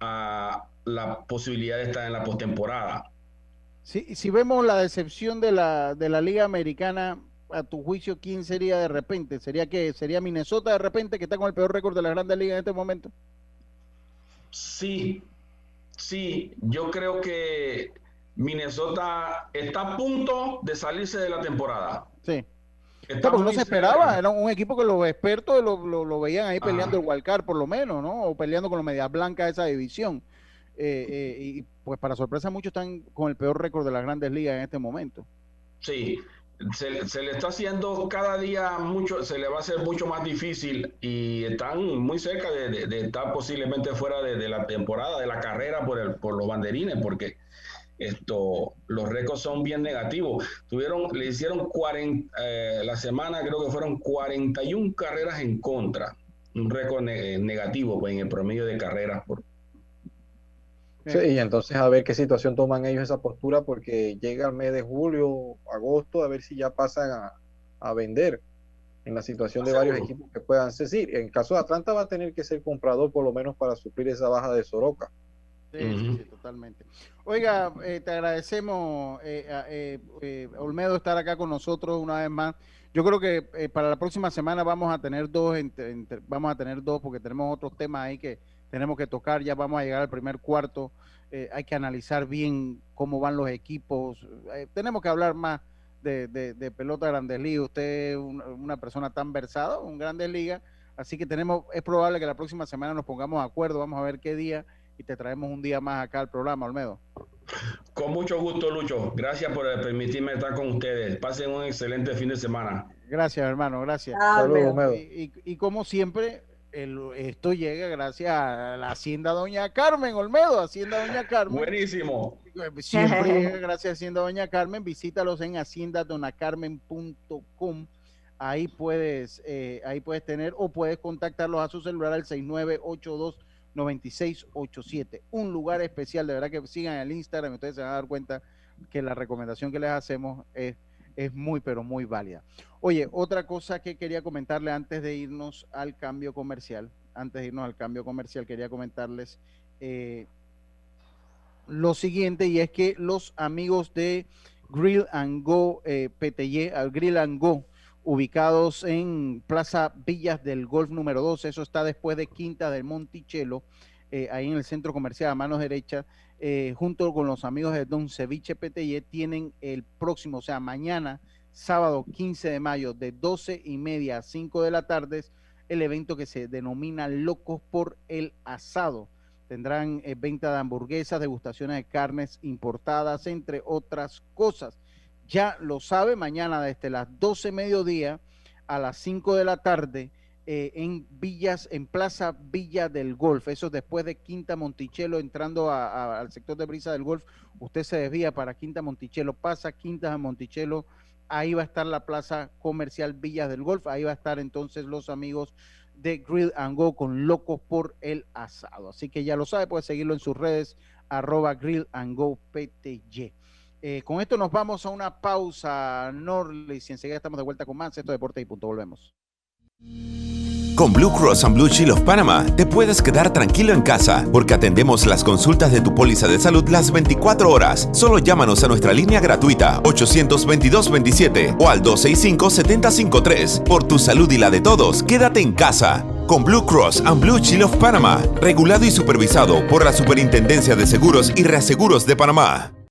L: a la posibilidad de estar en la postemporada.
A: Si, si vemos la decepción de la, de la Liga Americana, a tu juicio, ¿quién sería de repente? ¿Sería que ¿Sería Minnesota de repente que está con el peor récord de la Grandes Ligas en este momento?
L: Sí, sí, yo creo que Minnesota está a punto de salirse de la temporada.
A: Sí. porque no se esperaba, era un equipo que los expertos lo, veían ahí peleando el Wildcard por lo menos, ¿no? O peleando con los medias blancas de esa división. Eh, eh, y pues para sorpresa muchos están con el peor récord de las grandes ligas en este momento.
L: Sí, se, le está haciendo cada día mucho, se le va a hacer mucho más difícil y están muy cerca de, estar posiblemente fuera de, la temporada, de la carrera por, el, por los banderines, porque esto, los récords son bien negativos. Tuvieron, le hicieron 40, eh, la semana creo que fueron 41 carreras en contra, un récord negativo pues, en el promedio de carreras por,
E: Sí, y entonces a ver qué situación toman ellos esa postura porque llega el mes de julio, agosto, a ver si ya pasan a, vender en la situación de varios equipos que puedan decir. En el caso de Atlanta va a tener que ser comprador por lo menos para suplir esa baja de Soroka.
A: Sí, sí, totalmente. Oiga, eh, te agradecemos, eh, eh, Olmedo, estar acá con nosotros una vez más. Yo creo que para la próxima semana vamos a tener dos, vamos a tener dos porque tenemos otros temas ahí que tenemos que tocar, ya vamos a llegar al primer cuarto, eh, hay que analizar bien cómo van los equipos, eh, tenemos que hablar más de, de, pelota Grandes Ligas, usted es una, persona tan versada, un Grandes Ligas, así que tenemos, es probable que la próxima semana nos pongamos de acuerdo, vamos a ver qué día y te traemos un día más acá al programa, Olmedo.
L: Con mucho gusto, Lucho. Gracias por permitirme estar con ustedes. Pasen un excelente fin de semana.
A: Gracias, hermano. Gracias. Saludos, y, y, como siempre, esto llega gracias a la Hacienda Doña Carmen Olmedo, Hacienda Doña Carmen.
L: Buenísimo.
A: Siempre llega gracias a Hacienda Doña Carmen. Visítalos en haciendadonacarmen.com. Ahí puedes, eh, ahí puedes tener o puedes contactarlos a su celular al 6982 9687. Un lugar especial, de verdad que sigan el Instagram, ustedes se van a dar cuenta que la recomendación que les hacemos es es muy, pero muy válida. Oye, otra cosa que quería comentarle antes de irnos al cambio comercial, antes de irnos al cambio comercial, quería comentarles eh, lo siguiente, y es que los amigos de Grill and Go eh, Grill and Go, ubicados en Plaza Villas del Golf número 2, eso está después de Quinta del Monticello, eh, ahí en el centro comercial a mano derecha, eh, junto con los amigos de Don Ceviche PTY, tienen el próximo, o sea, mañana, sábado 15 de mayo, de 12 y media a 5 de la tarde, el evento que se denomina Locos por el Asado. Tendrán eh, venta de hamburguesas, degustaciones de carnes importadas, entre otras cosas. Ya lo sabe, mañana desde las 12 mediodía a las 5 de la tarde eh, en Villas, en Plaza Villa del Golf, eso después de Quinta Monticello, entrando al sector de Brisa del Golf, usted se desvía para Quinta Monticello, pasa Quinta Monticello, ahí va a estar la plaza comercial Villas del Golf, ahí va a estar entonces los amigos de Grill and Go con Locos por el Asado. Así que ya lo sabe, puede seguirlo en sus redes, arroba Grill and Go. Eh, con esto nos vamos a una pausa, Norley, y enseguida estamos de vuelta con más. Esto Deporte y Punto. Volvemos.
M: Con Blue Cross and Blue Shield of Panama te puedes quedar tranquilo en casa porque atendemos las consultas de tu póliza de salud las 24 horas. Solo llámanos a nuestra línea gratuita 822-27 o al 265-753. Por tu salud y la de todos, quédate en casa. Con Blue Cross and Blue Shield of Panama, regulado y supervisado por la Superintendencia de Seguros y Reaseguros de Panamá.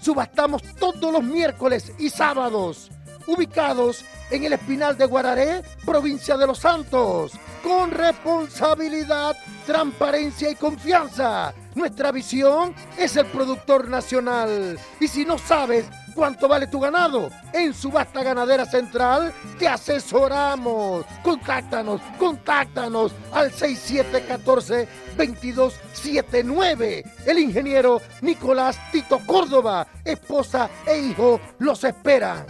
J: subastamos todos los miércoles y sábados, ubicados en el Espinal de Guararé, provincia de Los Santos, con responsabilidad, transparencia y confianza. Nuestra visión es el productor nacional. Y si no sabes cuánto vale tu ganado, en Subasta Ganadera Central te asesoramos. Contáctanos, contáctanos al 6714-2279. El ingeniero Nicolás Tito Córdoba, esposa e hijo los esperan.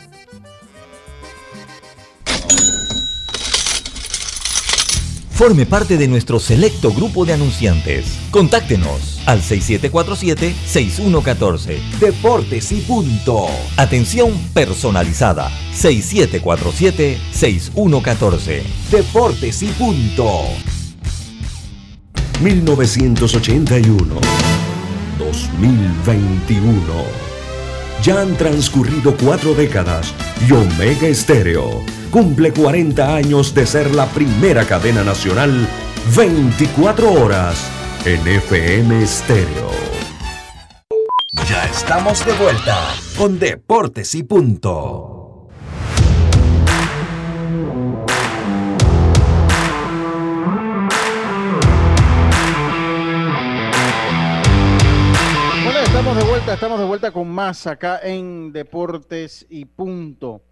B: Forme parte de nuestro selecto grupo de anunciantes. Contáctenos al 6747-6114.
M: Deportes y punto.
B: Atención personalizada. 6747-6114.
M: Deportes y punto. 1981. 2021. Ya han transcurrido cuatro décadas y Omega Estéreo cumple 40 años de ser la primera cadena nacional 24 horas en FM Estéreo. Ya estamos de vuelta con Deportes y Punto.
A: Estamos de vuelta con más acá en Deportes y Punto.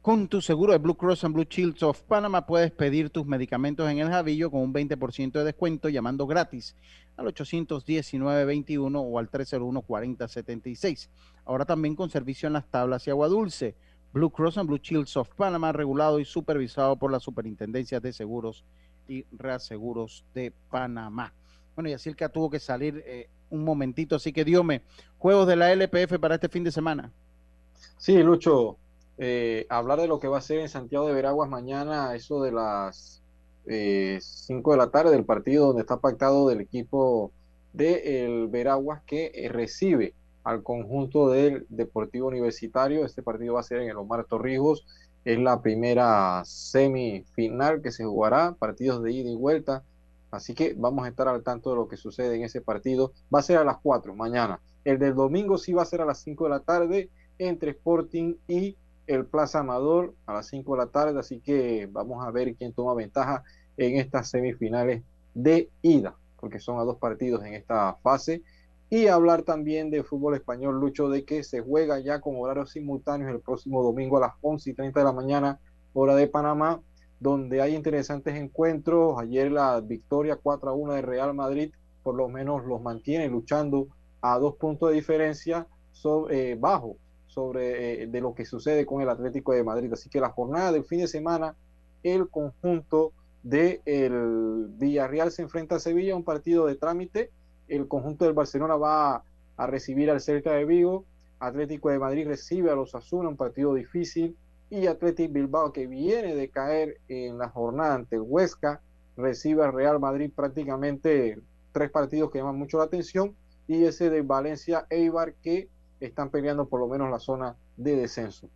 A: Con tu seguro de Blue Cross and Blue Shields of Panama puedes pedir tus medicamentos en el Javillo con un 20% de descuento llamando gratis al 819-21 o al 301-4076. Ahora también con servicio en las tablas y agua dulce. Blue Cross and Blue Shields of Panama, regulado y supervisado por la Superintendencia de Seguros y Reaseguros de Panamá. Bueno, y que tuvo que salir eh, un momentito, así que diome, juegos de la LPF para este fin de semana.
E: Sí, Lucho, eh, hablar de lo que va a ser en Santiago de Veraguas mañana, eso de las 5 eh, de la tarde, del partido donde está pactado del equipo de el Veraguas que eh, recibe al conjunto del Deportivo Universitario. Este partido va a ser en el Omar Torrijos. Es la primera semifinal que se jugará, partidos de ida y vuelta. Así que vamos a estar al tanto de lo que sucede en ese partido. Va a ser a las 4 mañana. El del domingo sí va a ser a las 5 de la tarde entre Sporting y el Plaza Amador a las 5 de la tarde, así que vamos a ver quién toma ventaja en estas semifinales de ida, porque son a dos partidos en esta fase. Y hablar también de fútbol español, Lucho, de que se juega ya con horarios simultáneos el próximo domingo a las 11 y 30 de la mañana, hora de Panamá, donde hay interesantes encuentros. Ayer la victoria 4 a 1 de Real Madrid, por lo menos los mantiene luchando a dos puntos de diferencia sobre, eh, bajo sobre eh, de lo que sucede con el Atlético de Madrid. Así que la jornada del fin de semana, el conjunto del el Villarreal se enfrenta a Sevilla, un partido de trámite. El conjunto del Barcelona va a, recibir al Celta de Vigo. Atlético de Madrid recibe a los Asuna, un partido difícil. Y Atlético Bilbao, que viene de caer en la jornada ante Huesca, recibe al Real Madrid prácticamente tres partidos que llaman mucho la atención. Y ese de Valencia Eibar, que están peleando por lo menos la zona de descenso.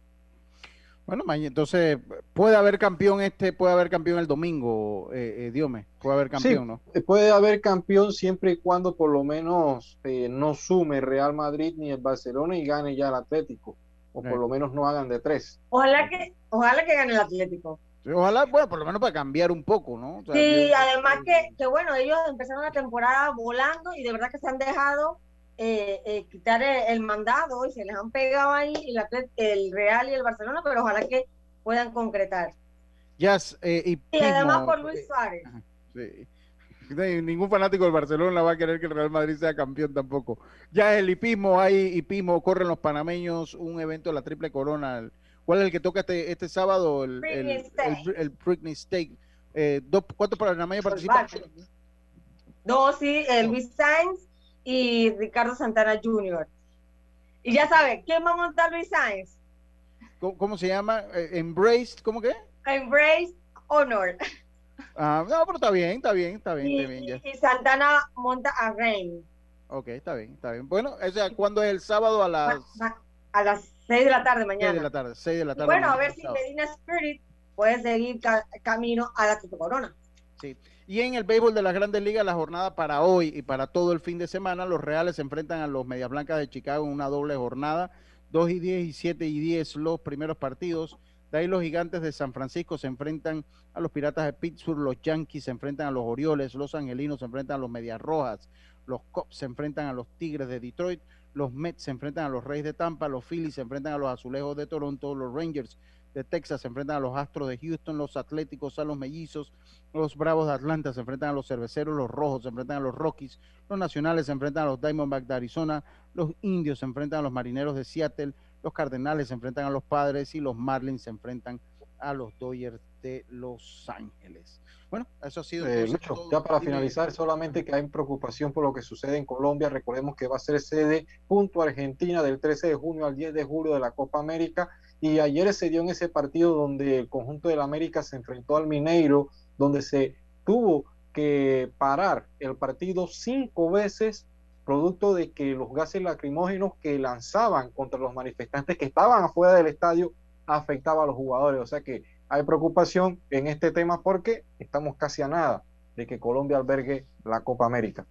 A: Bueno, entonces puede haber campeón este, puede haber campeón el domingo, eh, eh Diome, puede haber campeón, ¿no?
E: Eh, puede haber campeón siempre y cuando por lo menos eh, no sume Real Madrid ni el Barcelona y gane ya el Atlético, o por lo menos no hagan de tres.
C: Ojalá que, ojalá que gane el Atlético.
A: Ojalá, bueno, por lo menos para cambiar un poco, ¿no?
C: sí, además que, que, bueno, ellos empezaron la temporada volando y de verdad que se han dejado eh, eh, quitar el, mandado y se les han pegado ahí el, Real y el Barcelona, pero ojalá que puedan concretar.
A: Eh,
C: y, además por Luis Suárez.
A: Ningún fanático del Barcelona va a querer que el Real Madrid sea campeón tampoco. Ya el hipismo, hay hipismo, corren los panameños, un evento de la Triple Corona. ¿Cuál es el que toca este, este sábado? El, el, el, State. ¿Cuántos panameños participan?
C: Dos, sí, el Luis Sainz y Ricardo Santana Jr. Y ya sabe, ¿quién va a montar Luis Sainz?
A: ¿Cómo, se llama? Eh, Embraced, ¿cómo que?
C: Embraced Honor.
A: Ah, no, pero está bien, está bien, está bien. Y,
C: está bien, y Santana monta a Rain.
A: Ok, está bien, está bien. Bueno, o sea, ¿cuándo es el sábado a las...?
C: A las 6 de la tarde mañana. 6
A: de la tarde, 6 de la tarde.
C: bueno, a ver si Medina Spirit puede seguir camino a la Corona.
A: Sí. Y en el béisbol de las grandes ligas, la jornada para hoy y para todo el fin de semana, los Reales se enfrentan a los Medias Blancas de Chicago en una doble jornada. 2 y 10 y 7 y 10 los primeros partidos. De ahí los gigantes de San Francisco se enfrentan a los Piratas de Pittsburgh, los Yankees se enfrentan a los Orioles, los Angelinos se enfrentan a los Medias Rojas, los Cubs se enfrentan a los Tigres de Detroit, los Mets se enfrentan a los Reyes de Tampa, los Phillies se enfrentan a los Azulejos de Toronto, los Rangers de Texas se enfrentan a los Astros de Houston, los Atléticos a los Mellizos, los Bravos de Atlanta se enfrentan a los Cerveceros, los Rojos se enfrentan a los Rockies, los Nacionales se enfrentan a los Diamondbacks de Arizona, los Indios se enfrentan a los Marineros de Seattle, los Cardenales se enfrentan a los Padres y los Marlins se enfrentan a los Dodgers de Los Ángeles. Bueno, eso ha sido.
E: Eh, ya para finalizar, solamente que hay preocupación por lo que sucede en Colombia. Recordemos que va a ser sede junto a Argentina del 13 de junio al 10 de julio de la Copa América y ayer se dio en ese partido donde el conjunto del América se enfrentó al Mineiro, donde se tuvo que parar el partido cinco veces producto de que los gases lacrimógenos que lanzaban contra los manifestantes que estaban afuera del estadio afectaba a los jugadores. O sea que hay preocupación en este tema porque estamos casi a nada de que Colombia albergue la Copa América.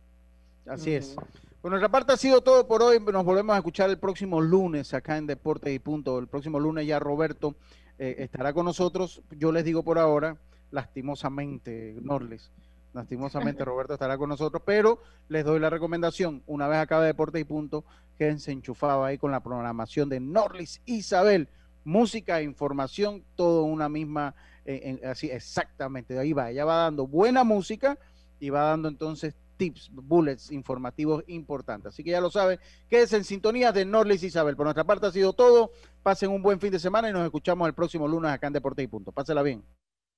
A: Así es. Por nuestra parte ha sido todo por hoy. Nos volvemos a escuchar el próximo lunes acá en Deportes y Punto. El próximo lunes ya Roberto eh, estará con nosotros. Yo les digo por ahora, lastimosamente, Norles, lastimosamente Roberto estará con nosotros, pero les doy la recomendación, una vez acabe Deportes y Punto, quédense enchufados ahí con la programación de Norlis Isabel, música, información, todo una misma, eh, así exactamente, ahí va, ella va dando buena música y va dando entonces tips, bullets informativos importantes. Así que ya lo saben, quédense en sintonía de Norlis Isabel. Por nuestra parte ha sido todo. Pasen un buen fin de semana y nos escuchamos el próximo lunes acá en Deporte y Punto. Pásela bien.